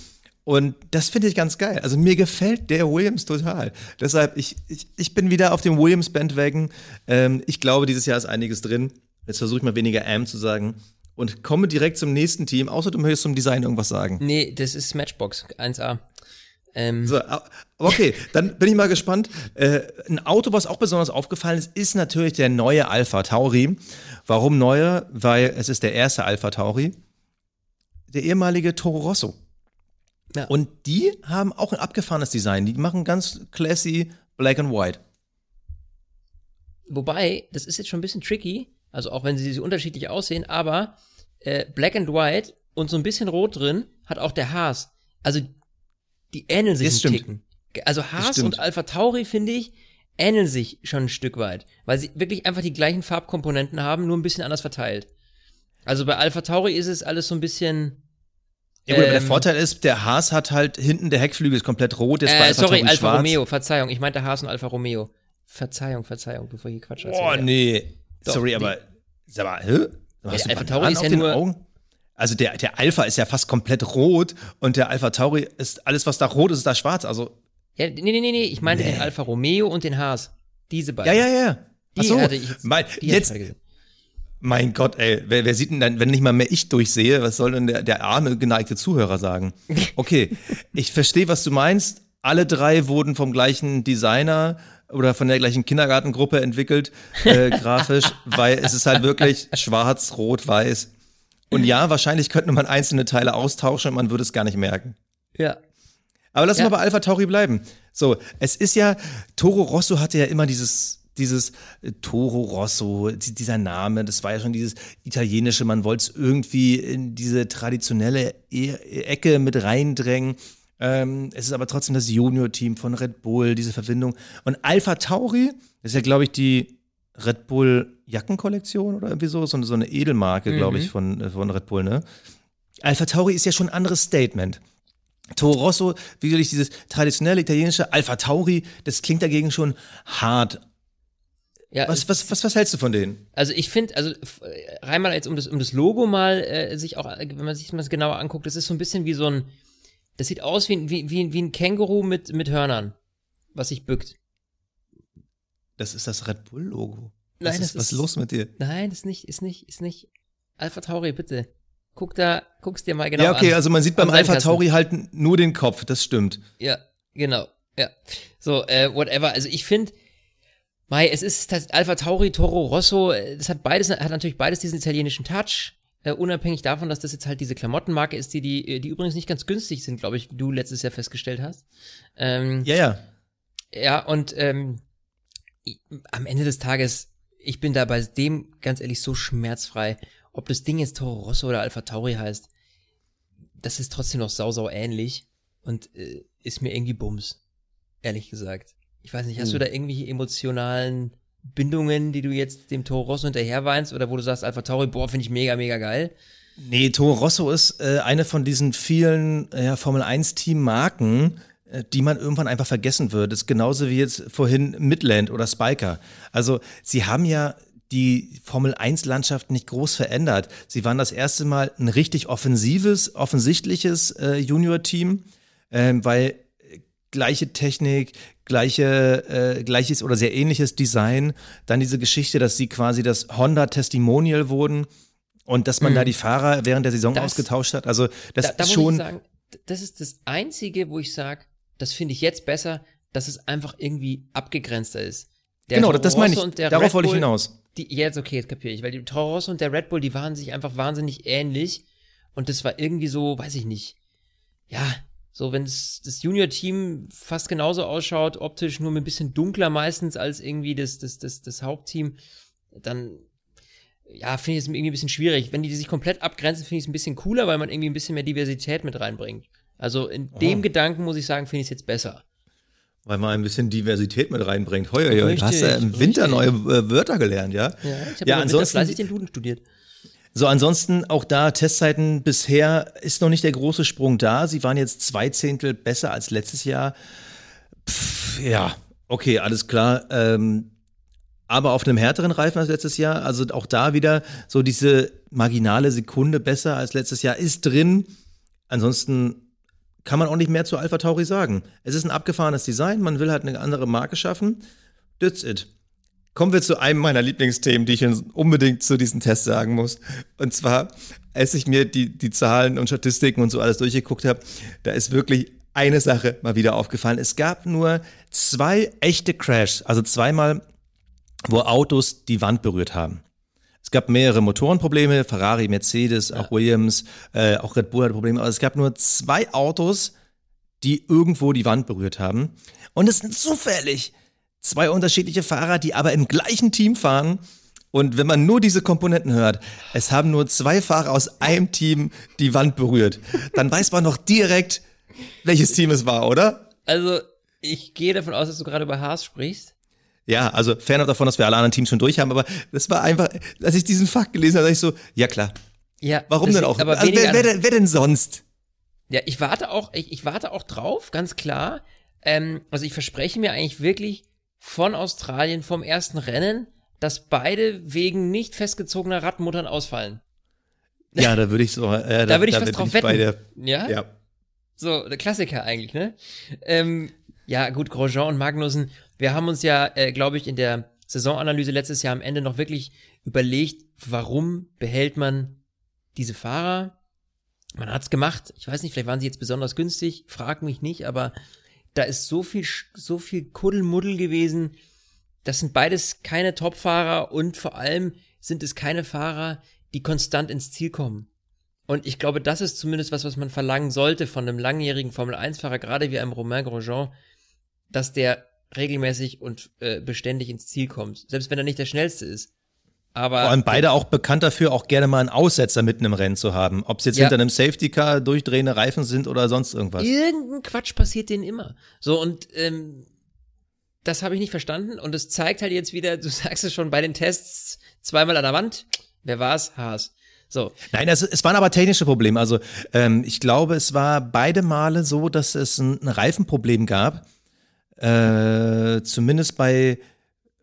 Und das finde ich ganz geil. Also mir gefällt der Williams total. Deshalb, ich, ich, ich bin wieder auf dem Williams-Bandwagon. Ähm, ich glaube, dieses Jahr ist einiges drin. Jetzt versuche ich mal weniger Am zu sagen. Und komme direkt zum nächsten Team, außer du möchtest zum Design irgendwas sagen. Nee, das ist Matchbox 1A. Ähm, So, okay, dann bin ich mal gespannt. Äh, ein Auto, was auch besonders aufgefallen ist, ist natürlich der neue Alpha Tauri. Warum neue? Weil es ist der erste Alpha Tauri. Der ehemalige Toro Rosso. Ja. Und die haben auch ein abgefahrenes Design. Die machen ganz classy Black and White. Wobei, das ist jetzt schon ein bisschen tricky, also auch wenn sie so unterschiedlich aussehen, aber äh, Black and White und so ein bisschen Rot drin hat auch der Haas. Also die ähneln sich Das ein stimmt. Ticken. Also Haas und Alpha Tauri, finde ich, ähneln sich schon ein Stück weit, weil sie wirklich einfach die gleichen Farbkomponenten haben, nur ein bisschen anders verteilt. Also bei Alpha Tauri ist es alles so ein bisschen Ja, gut, aber der Ähm, Vorteil ist, der Haas hat halt hinten der Heckflügel ist komplett rot, ist bei äh, Alpha sorry, Tauri Alfa schwarz. Romeo, Verzeihung, ich meinte Haas und Alfa Romeo. Verzeihung, Verzeihung, bevor ich hier Quatsch erzähle. Oh, nee. Doch, Sorry, die- aber sag mal, hä? Hast der du Alpha Tauri ist ja den nur- Augen? Also der, der Alpha ist ja fast komplett rot und der Alpha Tauri ist alles, was da rot ist, ist da schwarz. Also, Ja, nee, nee, nee, nee, ich meinte den Alfa Romeo und den Haas. Diese ja, beiden. ja, ja. Die Ach so, hatte ich jetzt, mein, die hatte ich jetzt, mein Gott, ey, wer, wer sieht denn dann, wenn nicht mal mehr ich durchsehe, was soll denn der, der arme, geneigte Zuhörer sagen? Okay, ich verstehe, was du meinst. Alle drei wurden vom gleichen Designer oder von der gleichen Kindergartengruppe entwickelt, äh, grafisch, weil es ist halt wirklich schwarz, rot, weiß. Und ja, wahrscheinlich könnte man einzelne Teile austauschen und man würde es gar nicht merken. Ja. Aber lass Ja. mal bei Alpha Tauri bleiben. So, es ist ja, Toro Rosso hatte ja immer dieses, dieses äh, Toro Rosso, die- dieser Name, das war ja schon dieses italienische, man wollte es irgendwie in diese traditionelle e Ecke mit reindrängen. Ähm, es ist aber trotzdem das Junior-Team von Red Bull, diese Verbindung. Und Alpha Tauri, das ist ja, glaube ich, die Red Bull Jackenkollektion oder irgendwie so, so, eine- so eine Edelmarke, glaube ich, von, äh, von Red Bull, ne? Alpha Tauri ist ja schon ein anderes Statement. Toro Rosso, wie gesagt, dieses traditionelle italienische Alpha Tauri, das klingt dagegen schon hart. ja Was, was, was, was hältst du von denen? Also ich finde, also rein mal jetzt um das, um das Logo mal äh, sich auch, äh, wenn man sich das genauer anguckt, das ist so ein bisschen wie so ein, das sieht aus wie, ein- wie, wie, wie ein Känguru mit, mit Hörnern, was sich bückt. Das ist das Red Bull Logo. Nein, was das ist, was ist- ist los mit dir? Nein, ist nicht, ist nicht, ist nicht. Alpha Tauri, bitte. Guck da, guck's dir mal genau ja, okay, an. also man sieht beim Alpha. Tauri halt nur den Kopf, das stimmt. Ja, genau. Ja. So, äh, whatever. Also ich finde, Mai, es ist das Alpha Tauri, Toro Rosso, äh, das hat beides, hat natürlich beides diesen italienischen Touch. Äh, unabhängig davon, dass das jetzt halt diese Klamottenmarke ist, die, die, die übrigens nicht ganz günstig sind, glaube ich, wie du letztes Jahr festgestellt hast. Ähm, Ja, ja. ja, und ähm, ich, am Ende des Tages, ich bin da bei dem ganz ehrlich so schmerzfrei. ob das Ding jetzt Toro Rosso oder Alpha Tauri heißt, das ist trotzdem noch sau, sau ähnlich und äh, ist mir irgendwie Bums. Ehrlich gesagt. Ich weiß nicht, hast Hm. du da irgendwelche emotionalen Bindungen, die du jetzt dem Toro Rosso hinterher weinst oder wo du sagst, Alpha Tauri, boah, finde ich mega, mega geil? Nee, Toro Rosso ist äh, eine von diesen vielen äh, Formel 1-Team-Marken, äh, die man irgendwann einfach vergessen wird. Das ist genauso wie jetzt vorhin Midland oder Spiker. Also sie haben ja die Formel 1-Landschaft nicht groß verändert. Sie waren das erste Mal ein richtig offensives, offensichtliches äh, Junior-Team, ähm, weil gleiche Technik, gleiche, äh, gleiches oder sehr ähnliches Design. Dann diese Geschichte, dass sie quasi das Honda-Testimonial wurden und dass man da die Fahrer während der Saison Das- ausgetauscht hat. Also das da, da ist schon. sagen, das ist das Einzige, wo ich sage, das finde ich jetzt besser, dass es einfach irgendwie abgegrenzter ist. Der genau, Toro das meine ich. und der Darauf wollte ich hinaus. Die, ja, jetzt okay, jetzt kapiere ich, weil die Toro Rosso und der Red Bull, die waren sich einfach wahnsinnig ähnlich und das war irgendwie so, weiß ich nicht, ja, so wenn das Junior-Team fast genauso ausschaut, optisch nur ein bisschen dunkler meistens als irgendwie das, das, das, das Hauptteam, dann ja, finde ich es irgendwie ein bisschen schwierig. Wenn die sich komplett abgrenzen, finde ich es ein bisschen cooler, weil man irgendwie ein bisschen mehr Diversität mit reinbringt. Also in dem Gedanken muss ich sagen, finde ich es jetzt besser. Weil man ein bisschen Diversität mit reinbringt. Heuer, Richtig, hast du im Winter neue äh, Wörter gelernt, ja? Ja, ich habe Ja, ja, ansonsten ansonsten- fleißig den Duden studiert. So, ansonsten auch da Testzeiten bisher ist noch nicht der große Sprung da. Sie waren jetzt zwei Zehntel besser als letztes Jahr. Pff, ja, okay, alles klar. Ähm, aber auf einem härteren Reifen als letztes Jahr. Also auch da wieder so diese marginale Sekunde besser als letztes Jahr ist drin. Ansonsten kann man auch nicht mehr zu Alpha Tauri sagen. Es ist ein abgefahrenes Design, man will halt eine andere Marke schaffen. That's it. Kommen wir zu einem meiner Lieblingsthemen, die ich unbedingt zu diesem Test sagen muss. Und zwar, als ich mir die, die Zahlen und Statistiken und so alles durchgeguckt habe, da ist wirklich eine Sache mal wieder aufgefallen. Es gab nur zwei echte Crashs, also zweimal, wo Autos die Wand berührt haben. Es gab mehrere Motorenprobleme, Ferrari, Mercedes, auch Williams, äh, auch Red Bull hatte Probleme, aber es gab nur zwei Autos, die irgendwo die Wand berührt haben. Und es sind zufällig zwei unterschiedliche Fahrer, die aber im gleichen Team fahren. Und wenn man nur diese Komponenten hört, es haben nur zwei Fahrer aus einem Team die Wand berührt, dann weiß man doch direkt, welches Team es war, oder? Also, ich gehe davon aus, dass du gerade über Haas sprichst. Ja, also fernab davon, dass wir alle anderen Teams schon durch haben, aber das war einfach, als ich diesen Fakt gelesen habe, dachte ich so, ja klar, Ja, warum denn auch? Aber Also, wer, wer, denn- wer denn sonst? Ja, ich warte auch, ich, ich warte auch drauf, ganz klar. Ähm, also ich verspreche mir eigentlich wirklich von Australien, vom ersten Rennen, dass beide wegen nicht festgezogener Radmuttern ausfallen. Ja, da würde ich so, äh, Da würde ich fast bin drauf wetten. der- Ja? ja. So, der Klassiker eigentlich, ne? Ähm, ja, gut, Grosjean und Magnussen, wir haben uns ja, äh, glaube ich, in der Saisonanalyse letztes Jahr am Ende noch wirklich überlegt, warum behält man diese Fahrer? Man hat's gemacht. Ich weiß nicht, vielleicht waren sie jetzt besonders günstig, frag mich nicht, aber da ist so viel, so viel Kuddelmuddel gewesen. Das sind beides keine Topfahrer und vor allem sind es keine Fahrer, die konstant ins Ziel kommen. Und ich glaube, das ist zumindest was, was man verlangen sollte von einem langjährigen Formel-1-Fahrer, gerade wie einem Romain Grosjean, dass der regelmäßig und äh, beständig ins Ziel kommt. Selbst wenn er nicht der schnellste ist. Aber Vor allem beide auch bekannt dafür, auch gerne mal einen Aussetzer mitten im Rennen zu haben. Ob es jetzt Ja. hinter einem Safety Car durchdrehende Reifen sind oder sonst irgendwas. irgendein Quatsch passiert denen immer. So, und ähm, das habe ich nicht verstanden. Und es zeigt halt jetzt wieder, du sagst es schon bei den Tests, zweimal an der Wand. Wer war's? Haas. So, Nein, es, es waren aber technische Probleme. Also ähm, ich glaube, es war beide Male so, dass es ein, ein Reifenproblem gab. Äh, zumindest bei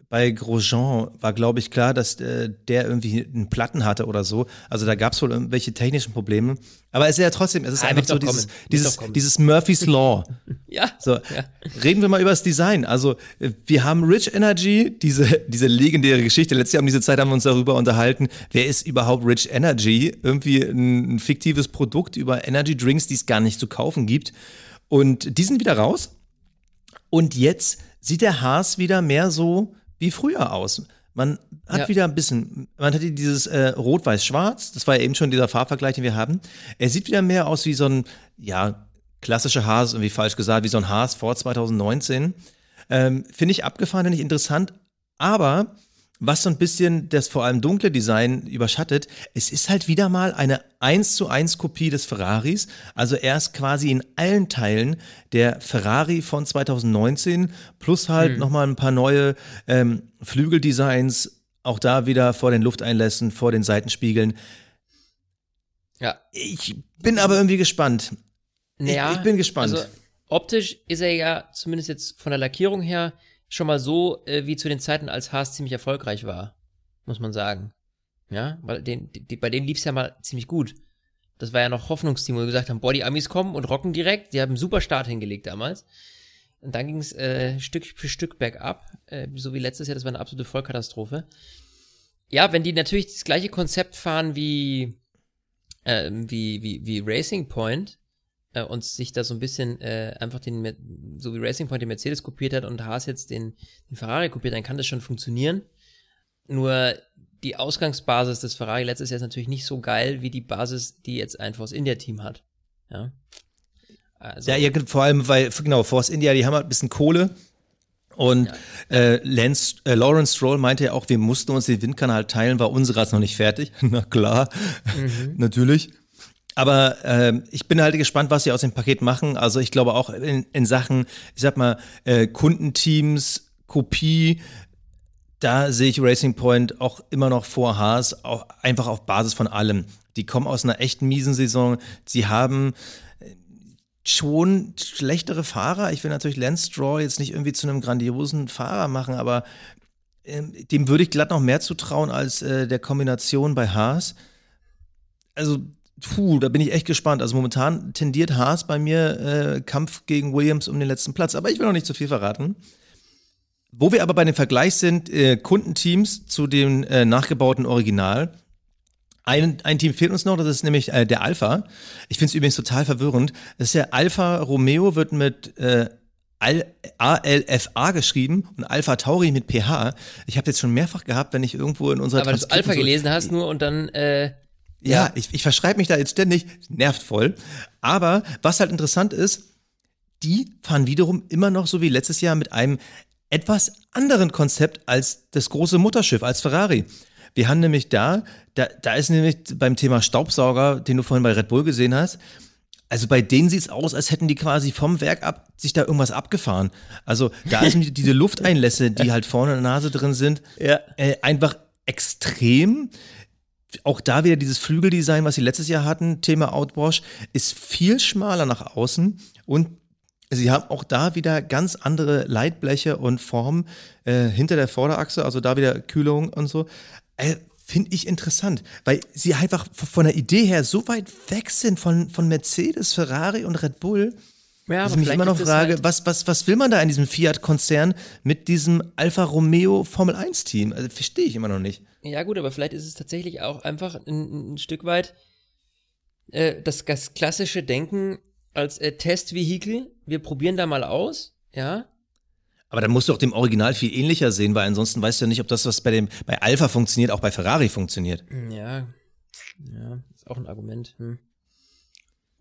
bei Grosjean war, glaube ich, klar, dass äh, der irgendwie einen Platten hatte oder so. Also da gab es wohl irgendwelche technischen Probleme. Aber es ist ja trotzdem, es ist Ah, einfach so dieses, dieses, dieses Murphy's Law. ja. So, Ja. reden wir mal über das Design. Also, äh, wir haben Rich Energy, diese, diese legendäre Geschichte. Letztes Jahr um diese Zeit haben wir uns darüber unterhalten. Wer ist überhaupt Rich Energy? Irgendwie ein, ein fiktives Produkt über Energy Drinks, die es gar nicht zu kaufen gibt. Und die sind wieder raus. Und jetzt sieht der Haas wieder mehr so wie früher aus. Man hat Ja. wieder ein bisschen, man hat dieses äh, Rot-Weiß-Schwarz, das war ja eben schon dieser Farbvergleich, den wir haben. Er sieht wieder mehr aus wie so ein, ja, klassischer Haas, irgendwie falsch gesagt, wie so ein Haas vor 2019. Ähm, finde ich abgefahren, finde ich interessant. Aber was so ein bisschen das vor allem dunkle Design überschattet, es ist halt wieder mal eine 1 zu 1 Kopie des Ferraris. Also er ist quasi in allen Teilen der Ferrari von 2019 plus halt mhm. nochmal ein paar neue ähm, Flügeldesigns, auch da wieder vor den Lufteinlässen, vor den Seitenspiegeln. Ja. Ich bin aber irgendwie gespannt. Naja, ich, ich bin gespannt. Also optisch ist er ja zumindest jetzt von der Lackierung her schon mal so äh, wie zu den Zeiten, als Haas ziemlich erfolgreich war, muss man sagen. Ja, weil den, die, bei denen lief es ja mal ziemlich gut. Das war ja noch Hoffnungsteam, wo wir gesagt haben, boah, die Amis kommen und rocken direkt. Die haben einen super Start hingelegt damals. Und dann ging es äh, Stück für Stück bergab, äh, so wie letztes Jahr. Das war eine absolute Vollkatastrophe. Ja, wenn die natürlich das gleiche Konzept fahren wie, äh, wie, wie, wie Racing Point, äh, und sich da so ein bisschen äh, einfach den, so wie Racing Point den Mercedes kopiert hat und Haas jetzt den, den Ferrari kopiert, dann kann das schon funktionieren. Nur die Ausgangsbasis des Ferrari letztes Jahr ist natürlich nicht so geil wie die Basis, die jetzt ein Force India Team hat. Ja. Also, ja, vor allem, weil, genau, Force India, die haben halt ein bisschen Kohle. Und ja. äh, Lance, äh, Lawrence Stroll meinte ja auch, wir mussten uns den Windkanal teilen, war unsere noch nicht fertig. Na klar, mhm. natürlich. Aber äh, ich bin halt gespannt, was sie aus dem Paket machen. Also ich glaube auch in, in Sachen, ich sag mal, äh, Kundenteams, Kopie, da sehe ich Racing Point auch immer noch vor Haas, auch einfach auf Basis von allem. Die kommen aus einer echt miesen Saison. Sie haben äh, schon schlechtere Fahrer. Ich will natürlich Lance Straw jetzt nicht irgendwie zu einem grandiosen Fahrer machen, aber äh, dem würde ich glatt noch mehr zutrauen als äh, der Kombination bei Haas. Also Puh, da bin ich echt gespannt. Also momentan tendiert Haas bei mir äh, Kampf gegen Williams um den letzten Platz, aber ich will noch nicht zu viel verraten. Wo wir aber bei dem Vergleich sind, äh, Kundenteams zu dem äh, nachgebauten Original. Ein, ein Team fehlt uns noch, das ist nämlich äh, der Alpha. Ich finde es übrigens total verwirrend. Das ist der Alpha Romeo, wird mit äh, ALFA geschrieben und Alpha Tauri mit PH. Ich habe jetzt schon mehrfach gehabt, wenn ich irgendwo in unserer Aber du Alpha so gelesen hast nur und dann äh ja, ich, ich verschreibe mich da jetzt ständig, nervt voll. Aber was halt interessant ist, die fahren wiederum immer noch so wie letztes Jahr mit einem etwas anderen Konzept als das große Mutterschiff, als Ferrari. Wir haben nämlich da, da, da ist nämlich beim Thema Staubsauger, den du vorhin bei Red Bull gesehen hast, also bei denen sieht's aus, als hätten die quasi vom Werk ab sich da irgendwas abgefahren. Also da sind diese Lufteinlässe, die halt vorne in der Nase drin sind, ja. äh, einfach extrem auch da wieder dieses Flügeldesign, was sie letztes Jahr hatten, Thema Outwash, ist viel schmaler nach außen und sie haben auch da wieder ganz andere Leitbleche und Formen äh, hinter der Vorderachse, also da wieder Kühlung und so. Äh, Finde ich interessant, weil sie einfach von der Idee her so weit weg sind von, von Mercedes, Ferrari und Red Bull. Ja, dass ich mich immer noch frage, halt was, was, was will man da in diesem Fiat-Konzern mit diesem Alfa Romeo Formel 1-Team? Also verstehe ich immer noch nicht. Ja, gut, aber vielleicht ist es tatsächlich auch einfach ein, ein Stück weit äh, das, das, klassische Denken als äh, Testvehikel. Wir probieren da mal aus, ja. Aber dann musst du auch dem Original viel ähnlicher sehen, weil ansonsten weißt du ja nicht, ob das, was bei dem bei Alpha funktioniert, auch bei Ferrari funktioniert. Ja, ja, ist auch ein Argument. Hm.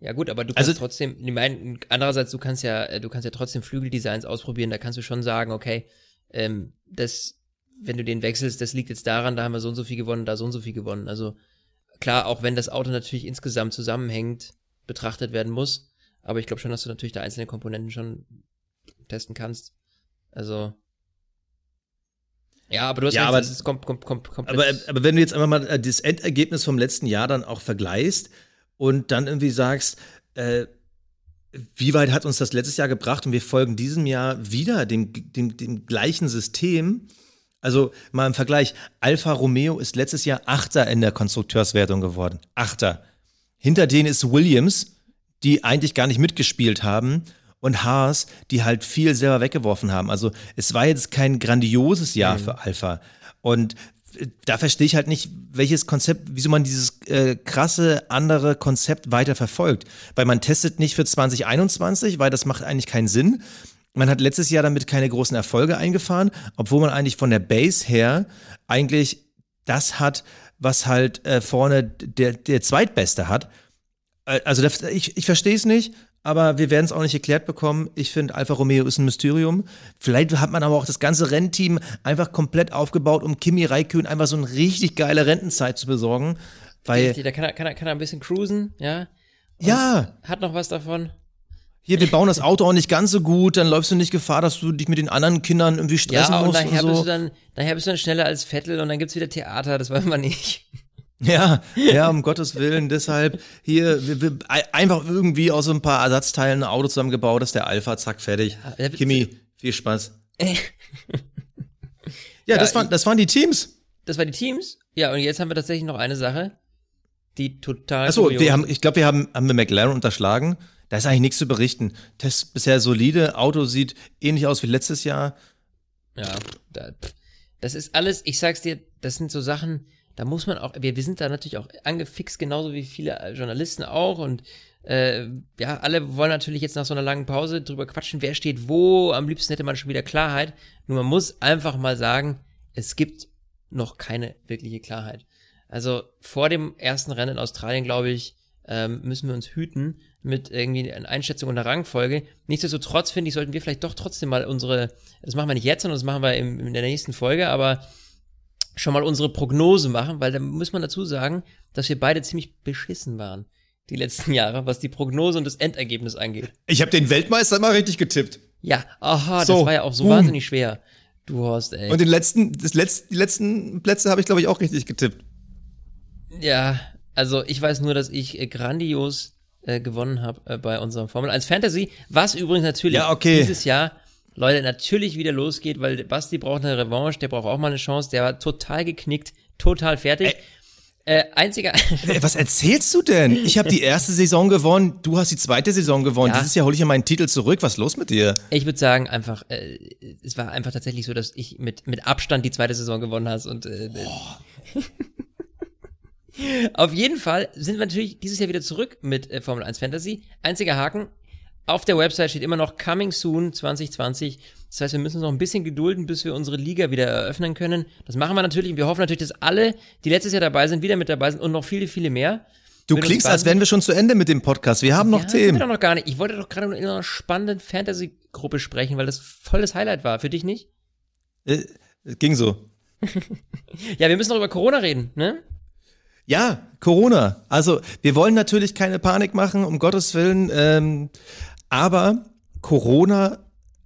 Ja gut, aber du kannst also, trotzdem, ich meine, andererseits, du kannst ja, äh, du kannst ja trotzdem Flügeldesigns ausprobieren, da kannst du schon sagen, okay, ähm, das wenn du den wechselst, das liegt jetzt daran, da haben wir so und so viel gewonnen, da so und so viel gewonnen. Also klar, auch wenn das Auto natürlich insgesamt zusammenhängt, betrachtet werden muss, aber ich glaube schon, dass du natürlich da einzelne Komponenten schon testen kannst. Also ja, aber du hast ja, aber, es kommt, kommt, kommt, komplett. Aber, aber wenn du jetzt einfach mal äh, das Endergebnis vom letzten Jahr dann auch vergleichst und dann irgendwie sagst, äh, wie weit hat uns das letztes Jahr gebracht und wir folgen diesem Jahr wieder dem, dem, dem gleichen System, also mal im Vergleich, Alfa Romeo ist letztes Jahr Achter in der Konstrukteurswertung geworden. Achter. Hinter denen ist Williams, die eigentlich gar nicht mitgespielt haben, und Haas, die halt viel selber weggeworfen haben. Also es war jetzt kein grandioses Jahr mhm. für Alfa. Und äh, da verstehe ich halt nicht, welches Konzept, wieso man dieses äh, krasse andere Konzept weiter verfolgt. Weil man testet nicht für 2021, weil das macht eigentlich keinen Sinn. Man hat letztes Jahr damit keine großen Erfolge eingefahren, obwohl man eigentlich von der Base her eigentlich das hat, was halt äh, vorne der, der Zweitbeste hat. Äh, also das, ich, ich verstehe es nicht, aber wir werden es auch nicht erklärt bekommen. Ich finde, Alfa Romeo ist ein Mysterium. Vielleicht hat man aber auch das ganze Rennteam einfach komplett aufgebaut, um Kimi Räikkönen einfach so eine richtig geile Rentenzeit zu besorgen. Weil, Richtig, da kann er, kann, er, kann er ein bisschen cruisen, ja. Und ja, Hat noch was davon. Hier, wir bauen das Auto auch nicht ganz so gut, dann läufst du nicht Gefahr, dass du dich mit den anderen Kindern irgendwie stressen Ja, und musst nachher, und bist so. du dann, nachher bist du dann schneller als Vettel und dann gibt's wieder Theater, das weiß man nicht. Ja, ja, um Gottes Willen. Deshalb hier wir, wir, ei- einfach irgendwie aus so ein paar Ersatzteilen ein Auto zusammengebaut, das ist der Alpha, zack, fertig. Ja, Kimi, viel Spaß. ja, Ja, das, waren, das waren die Teams. Das war die Teams. Ja, und jetzt haben wir tatsächlich noch eine Sache, die total. Achso, wir haben, ich glaube, wir haben, haben wir McLaren unterschlagen. Da ist eigentlich nichts zu berichten. Test bisher solide, Auto sieht ähnlich aus wie letztes Jahr. Ja, das ist alles, ich sag's dir, das sind so Sachen, da muss man auch, wir, wir sind da natürlich auch angefixt, genauso wie viele äh, Journalisten auch und äh, ja, alle wollen natürlich jetzt nach so einer langen Pause drüber quatschen, wer steht wo, am liebsten hätte man schon wieder Klarheit, nur man muss einfach mal sagen, es gibt noch keine wirkliche Klarheit. Also vor dem ersten Rennen in Australien, glaube ich, ähm, müssen wir uns hüten mit irgendwie einer Einschätzung und einer Rangfolge. Nichtsdestotrotz finde ich, sollten wir vielleicht doch trotzdem mal unsere, das machen wir nicht jetzt, sondern das machen wir im, in der nächsten Folge, aber schon mal unsere Prognose machen, weil da muss man dazu sagen, dass wir beide ziemlich beschissen waren die letzten Jahre, was die Prognose und das Endergebnis angeht. Ich habe den Weltmeister mal richtig getippt. Ja, aha, So, das war ja auch so boom. wahnsinnig schwer. Du Horst, ey. Und den letzten, das letzte, die letzten Plätze habe ich, glaube ich, auch richtig getippt. Ja, also ich weiß nur, dass ich äh, grandios äh, gewonnen habe äh, bei unserem Formel 1 Fantasy, was übrigens natürlich Ja, okay. dieses Jahr, Leute, natürlich wieder losgeht, weil Basti braucht eine Revanche, der braucht auch mal eine Chance, der war total geknickt, total fertig. Äh, einziger, Ey, was erzählst du denn? Ich habe die erste Saison gewonnen, du hast die zweite Saison gewonnen. Ja. Dieses Jahr hole ich ja meinen Titel zurück. Was ist los mit dir? ich würde sagen einfach, äh, es war einfach tatsächlich so, dass ich mit, mit Abstand die zweite Saison gewonnen hast und äh, Auf jeden Fall sind wir natürlich dieses Jahr wieder zurück mit äh, Formel 1 Fantasy. Einziger Haken, auf der Website steht immer noch Coming Soon 2020. Das heißt, wir müssen uns noch ein bisschen gedulden, bis wir unsere Liga wieder eröffnen können. Das machen wir natürlich und wir hoffen natürlich, dass alle, die letztes Jahr dabei sind, wieder mit dabei sind und noch viele, viele mehr. Du uns klingst, als wären wir schon zu Ende mit dem Podcast. Wir haben noch ja, Themen. doch noch gar nicht. Ich wollte doch gerade in einer spannenden Fantasy-Gruppe sprechen, weil das voll das Highlight war. Für dich nicht? Äh, ging so. Ja, wir müssen noch über Corona reden, ne? Ja, Corona. Also wir wollen natürlich keine Panik machen, um Gottes Willen. Ähm, aber Corona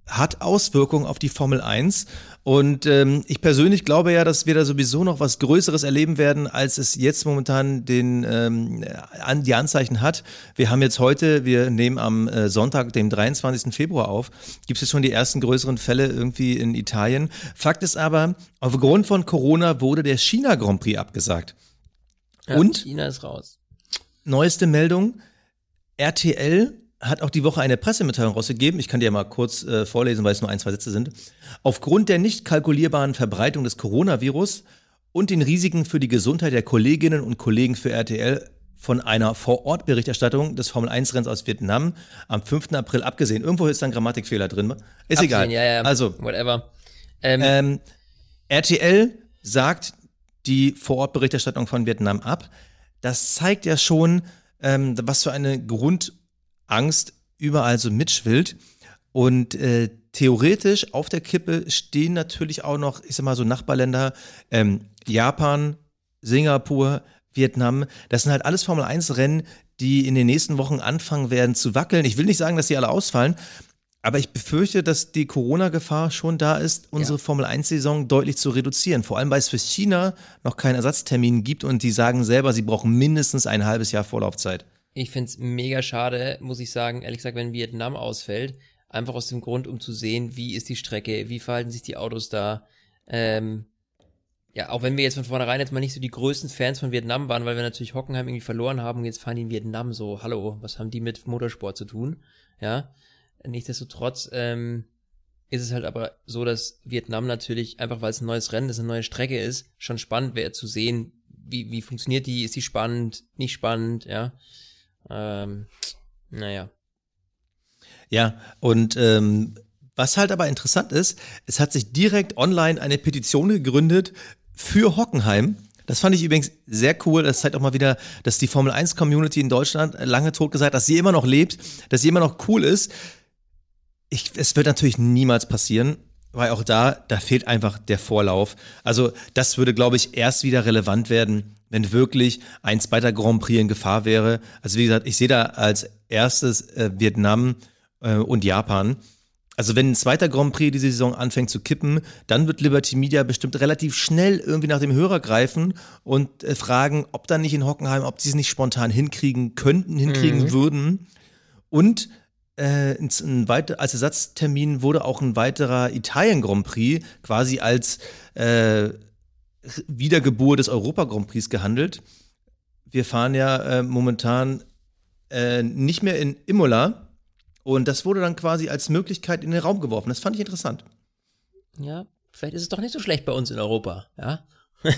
hat Auswirkungen auf die Formel 1. Und ähm, ich persönlich glaube ja, dass wir da sowieso noch was Größeres erleben werden, als es jetzt momentan den, ähm, an, die Anzeichen hat. Wir haben jetzt heute, wir nehmen am äh, Sonntag, dem 23. Februar auf, gibt es jetzt schon die ersten größeren Fälle irgendwie in Italien. Fakt ist aber, aufgrund von Corona wurde der China Grand Prix abgesagt. Ja, Und? China ist raus. Neueste Meldung. RTL hat auch die Woche eine Pressemitteilung rausgegeben. Ich kann dir mal kurz äh, vorlesen, weil es nur ein, zwei Sätze sind. Aufgrund der nicht kalkulierbaren Verbreitung des Coronavirus und den Risiken für die Gesundheit der Kolleginnen und Kollegen für RTL von einer Vor-Ort-Berichterstattung des Formel-1-Renns aus Vietnam am 5. April abgesehen. Irgendwo ist da ein Grammatikfehler drin. Ist egal. Absehen, Ja, ja, Also, whatever. Ähm, ähm, RTL sagt die Vorortberichterstattung von Vietnam ab. Das zeigt ja schon, ähm, was für eine Grundangst überall so mitschwillt. Und äh, theoretisch auf der Kippe stehen natürlich auch noch, ich sag mal so Nachbarländer, ähm, Japan, Singapur, Vietnam. Das sind halt alles Formel 1 Rennen, die in den nächsten Wochen anfangen werden zu wackeln. Ich will nicht sagen, dass die alle ausfallen, aber ich befürchte, dass die Corona-Gefahr schon da ist, unsere Formel 1-Saison deutlich zu reduzieren. Vor allem, weil es für China noch keinen Ersatztermin gibt und die sagen selber, sie brauchen mindestens ein halbes Jahr Vorlaufzeit. Ich find's mega schade, muss ich sagen, ehrlich gesagt, wenn Vietnam ausfällt. Einfach aus dem Grund, um zu sehen, wie ist die Strecke, wie verhalten sich die Autos da. Ähm, ja, auch wenn wir jetzt von vornherein jetzt mal nicht so die größten Fans von Vietnam waren, weil wir natürlich Hockenheim irgendwie verloren haben und jetzt fahren die in Vietnam so, hallo, was haben die mit Motorsport zu tun? Ja, nichtsdestotrotz ähm, ist es halt aber so, dass Vietnam natürlich, einfach weil es ein neues Rennen ist, eine neue Strecke ist, schon spannend wäre zu sehen, wie, wie funktioniert die, ist die spannend, nicht spannend, ja. Ähm, naja. Ja, und ähm, was halt aber interessant ist, es hat sich direkt online eine Petition gegründet für Hockenheim, Das fand ich übrigens sehr cool. Das zeigt auch mal wieder, dass die Formel 1 Community in Deutschland lange tot gesagt, dass sie immer noch lebt, dass sie immer noch cool ist. Ich, es wird natürlich niemals passieren, weil auch da, da fehlt einfach der Vorlauf. Also das würde, glaube ich, erst wieder relevant werden, wenn wirklich ein zweiter Grand Prix in Gefahr wäre. Also wie gesagt, ich sehe da als erstes äh, Vietnam äh, und Japan. Also wenn ein zweiter Grand Prix diese Saison anfängt zu kippen, dann wird Liberty Media bestimmt relativ schnell irgendwie nach dem Hörer greifen und äh, fragen, ob dann nicht in Hockenheim, ob sie es nicht spontan hinkriegen könnten, hinkriegen mhm. würden. Und äh, ein, weiter, als Ersatztermin wurde auch ein weiterer Italien Grand Prix quasi als äh, Wiedergeburt des Europa Grand Prix gehandelt. Wir fahren ja äh, momentan äh, nicht mehr in Imola und das wurde dann quasi als Möglichkeit in den Raum geworfen. Das fand ich interessant. Ja, vielleicht ist es doch nicht so schlecht bei uns in Europa, ja.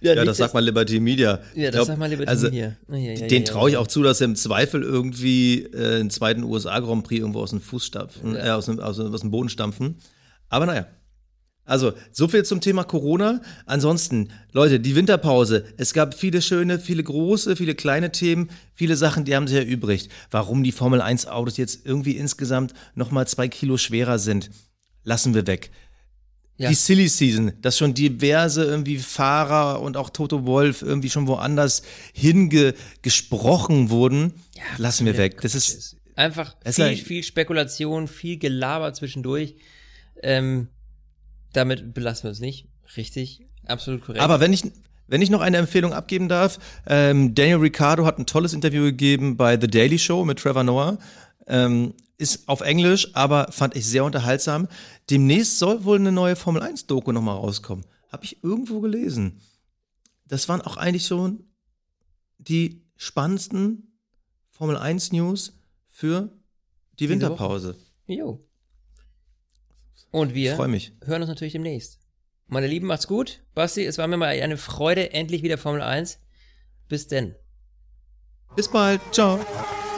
Ja, ja das sagt mal Liberty Media. Ja, das glaub, sagt mal Liberty also, Media. Ja, ja, den traue ich auch zu, dass er im Zweifel irgendwie äh, einen zweiten USA Grand Prix irgendwo aus dem Fuß stampfen, äh, aus, dem, aus, aus dem Boden stampfen. Aber naja. Also, so viel zum Thema Corona. Ansonsten, Leute, die Winterpause. Es gab viele schöne, viele große, viele kleine Themen, viele Sachen, die haben sich erübrigt. Warum die Formel 1 Autos jetzt irgendwie insgesamt nochmal zwei Kilo schwerer sind, lassen wir weg. Ja. Die Silly Season, dass schon diverse irgendwie Fahrer und auch Toto Wolf irgendwie schon woanders hingesprochen wurden, ja, lassen wir weg. Das ist einfach viel, viel Spekulation, viel Gelaber zwischendurch. Ähm, damit belassen wir uns nicht. Richtig, absolut korrekt. Aber wenn ich, wenn ich noch eine Empfehlung abgeben darf, ähm, Daniel Ricciardo hat ein tolles Interview gegeben bei The Daily Show mit Trevor Noah. Ähm, ist auf Englisch, aber fand ich sehr unterhaltsam. Demnächst soll wohl eine neue Formel 1 Doku nochmal rauskommen. Habe ich irgendwo gelesen. Das waren auch eigentlich schon die spannendsten Formel 1 News für die Winterpause. Jo. Und wir hören uns natürlich demnächst. Meine Lieben, macht's gut. Basti, es war mir mal eine Freude, endlich wieder Formel 1. Bis denn. Bis bald. Ciao.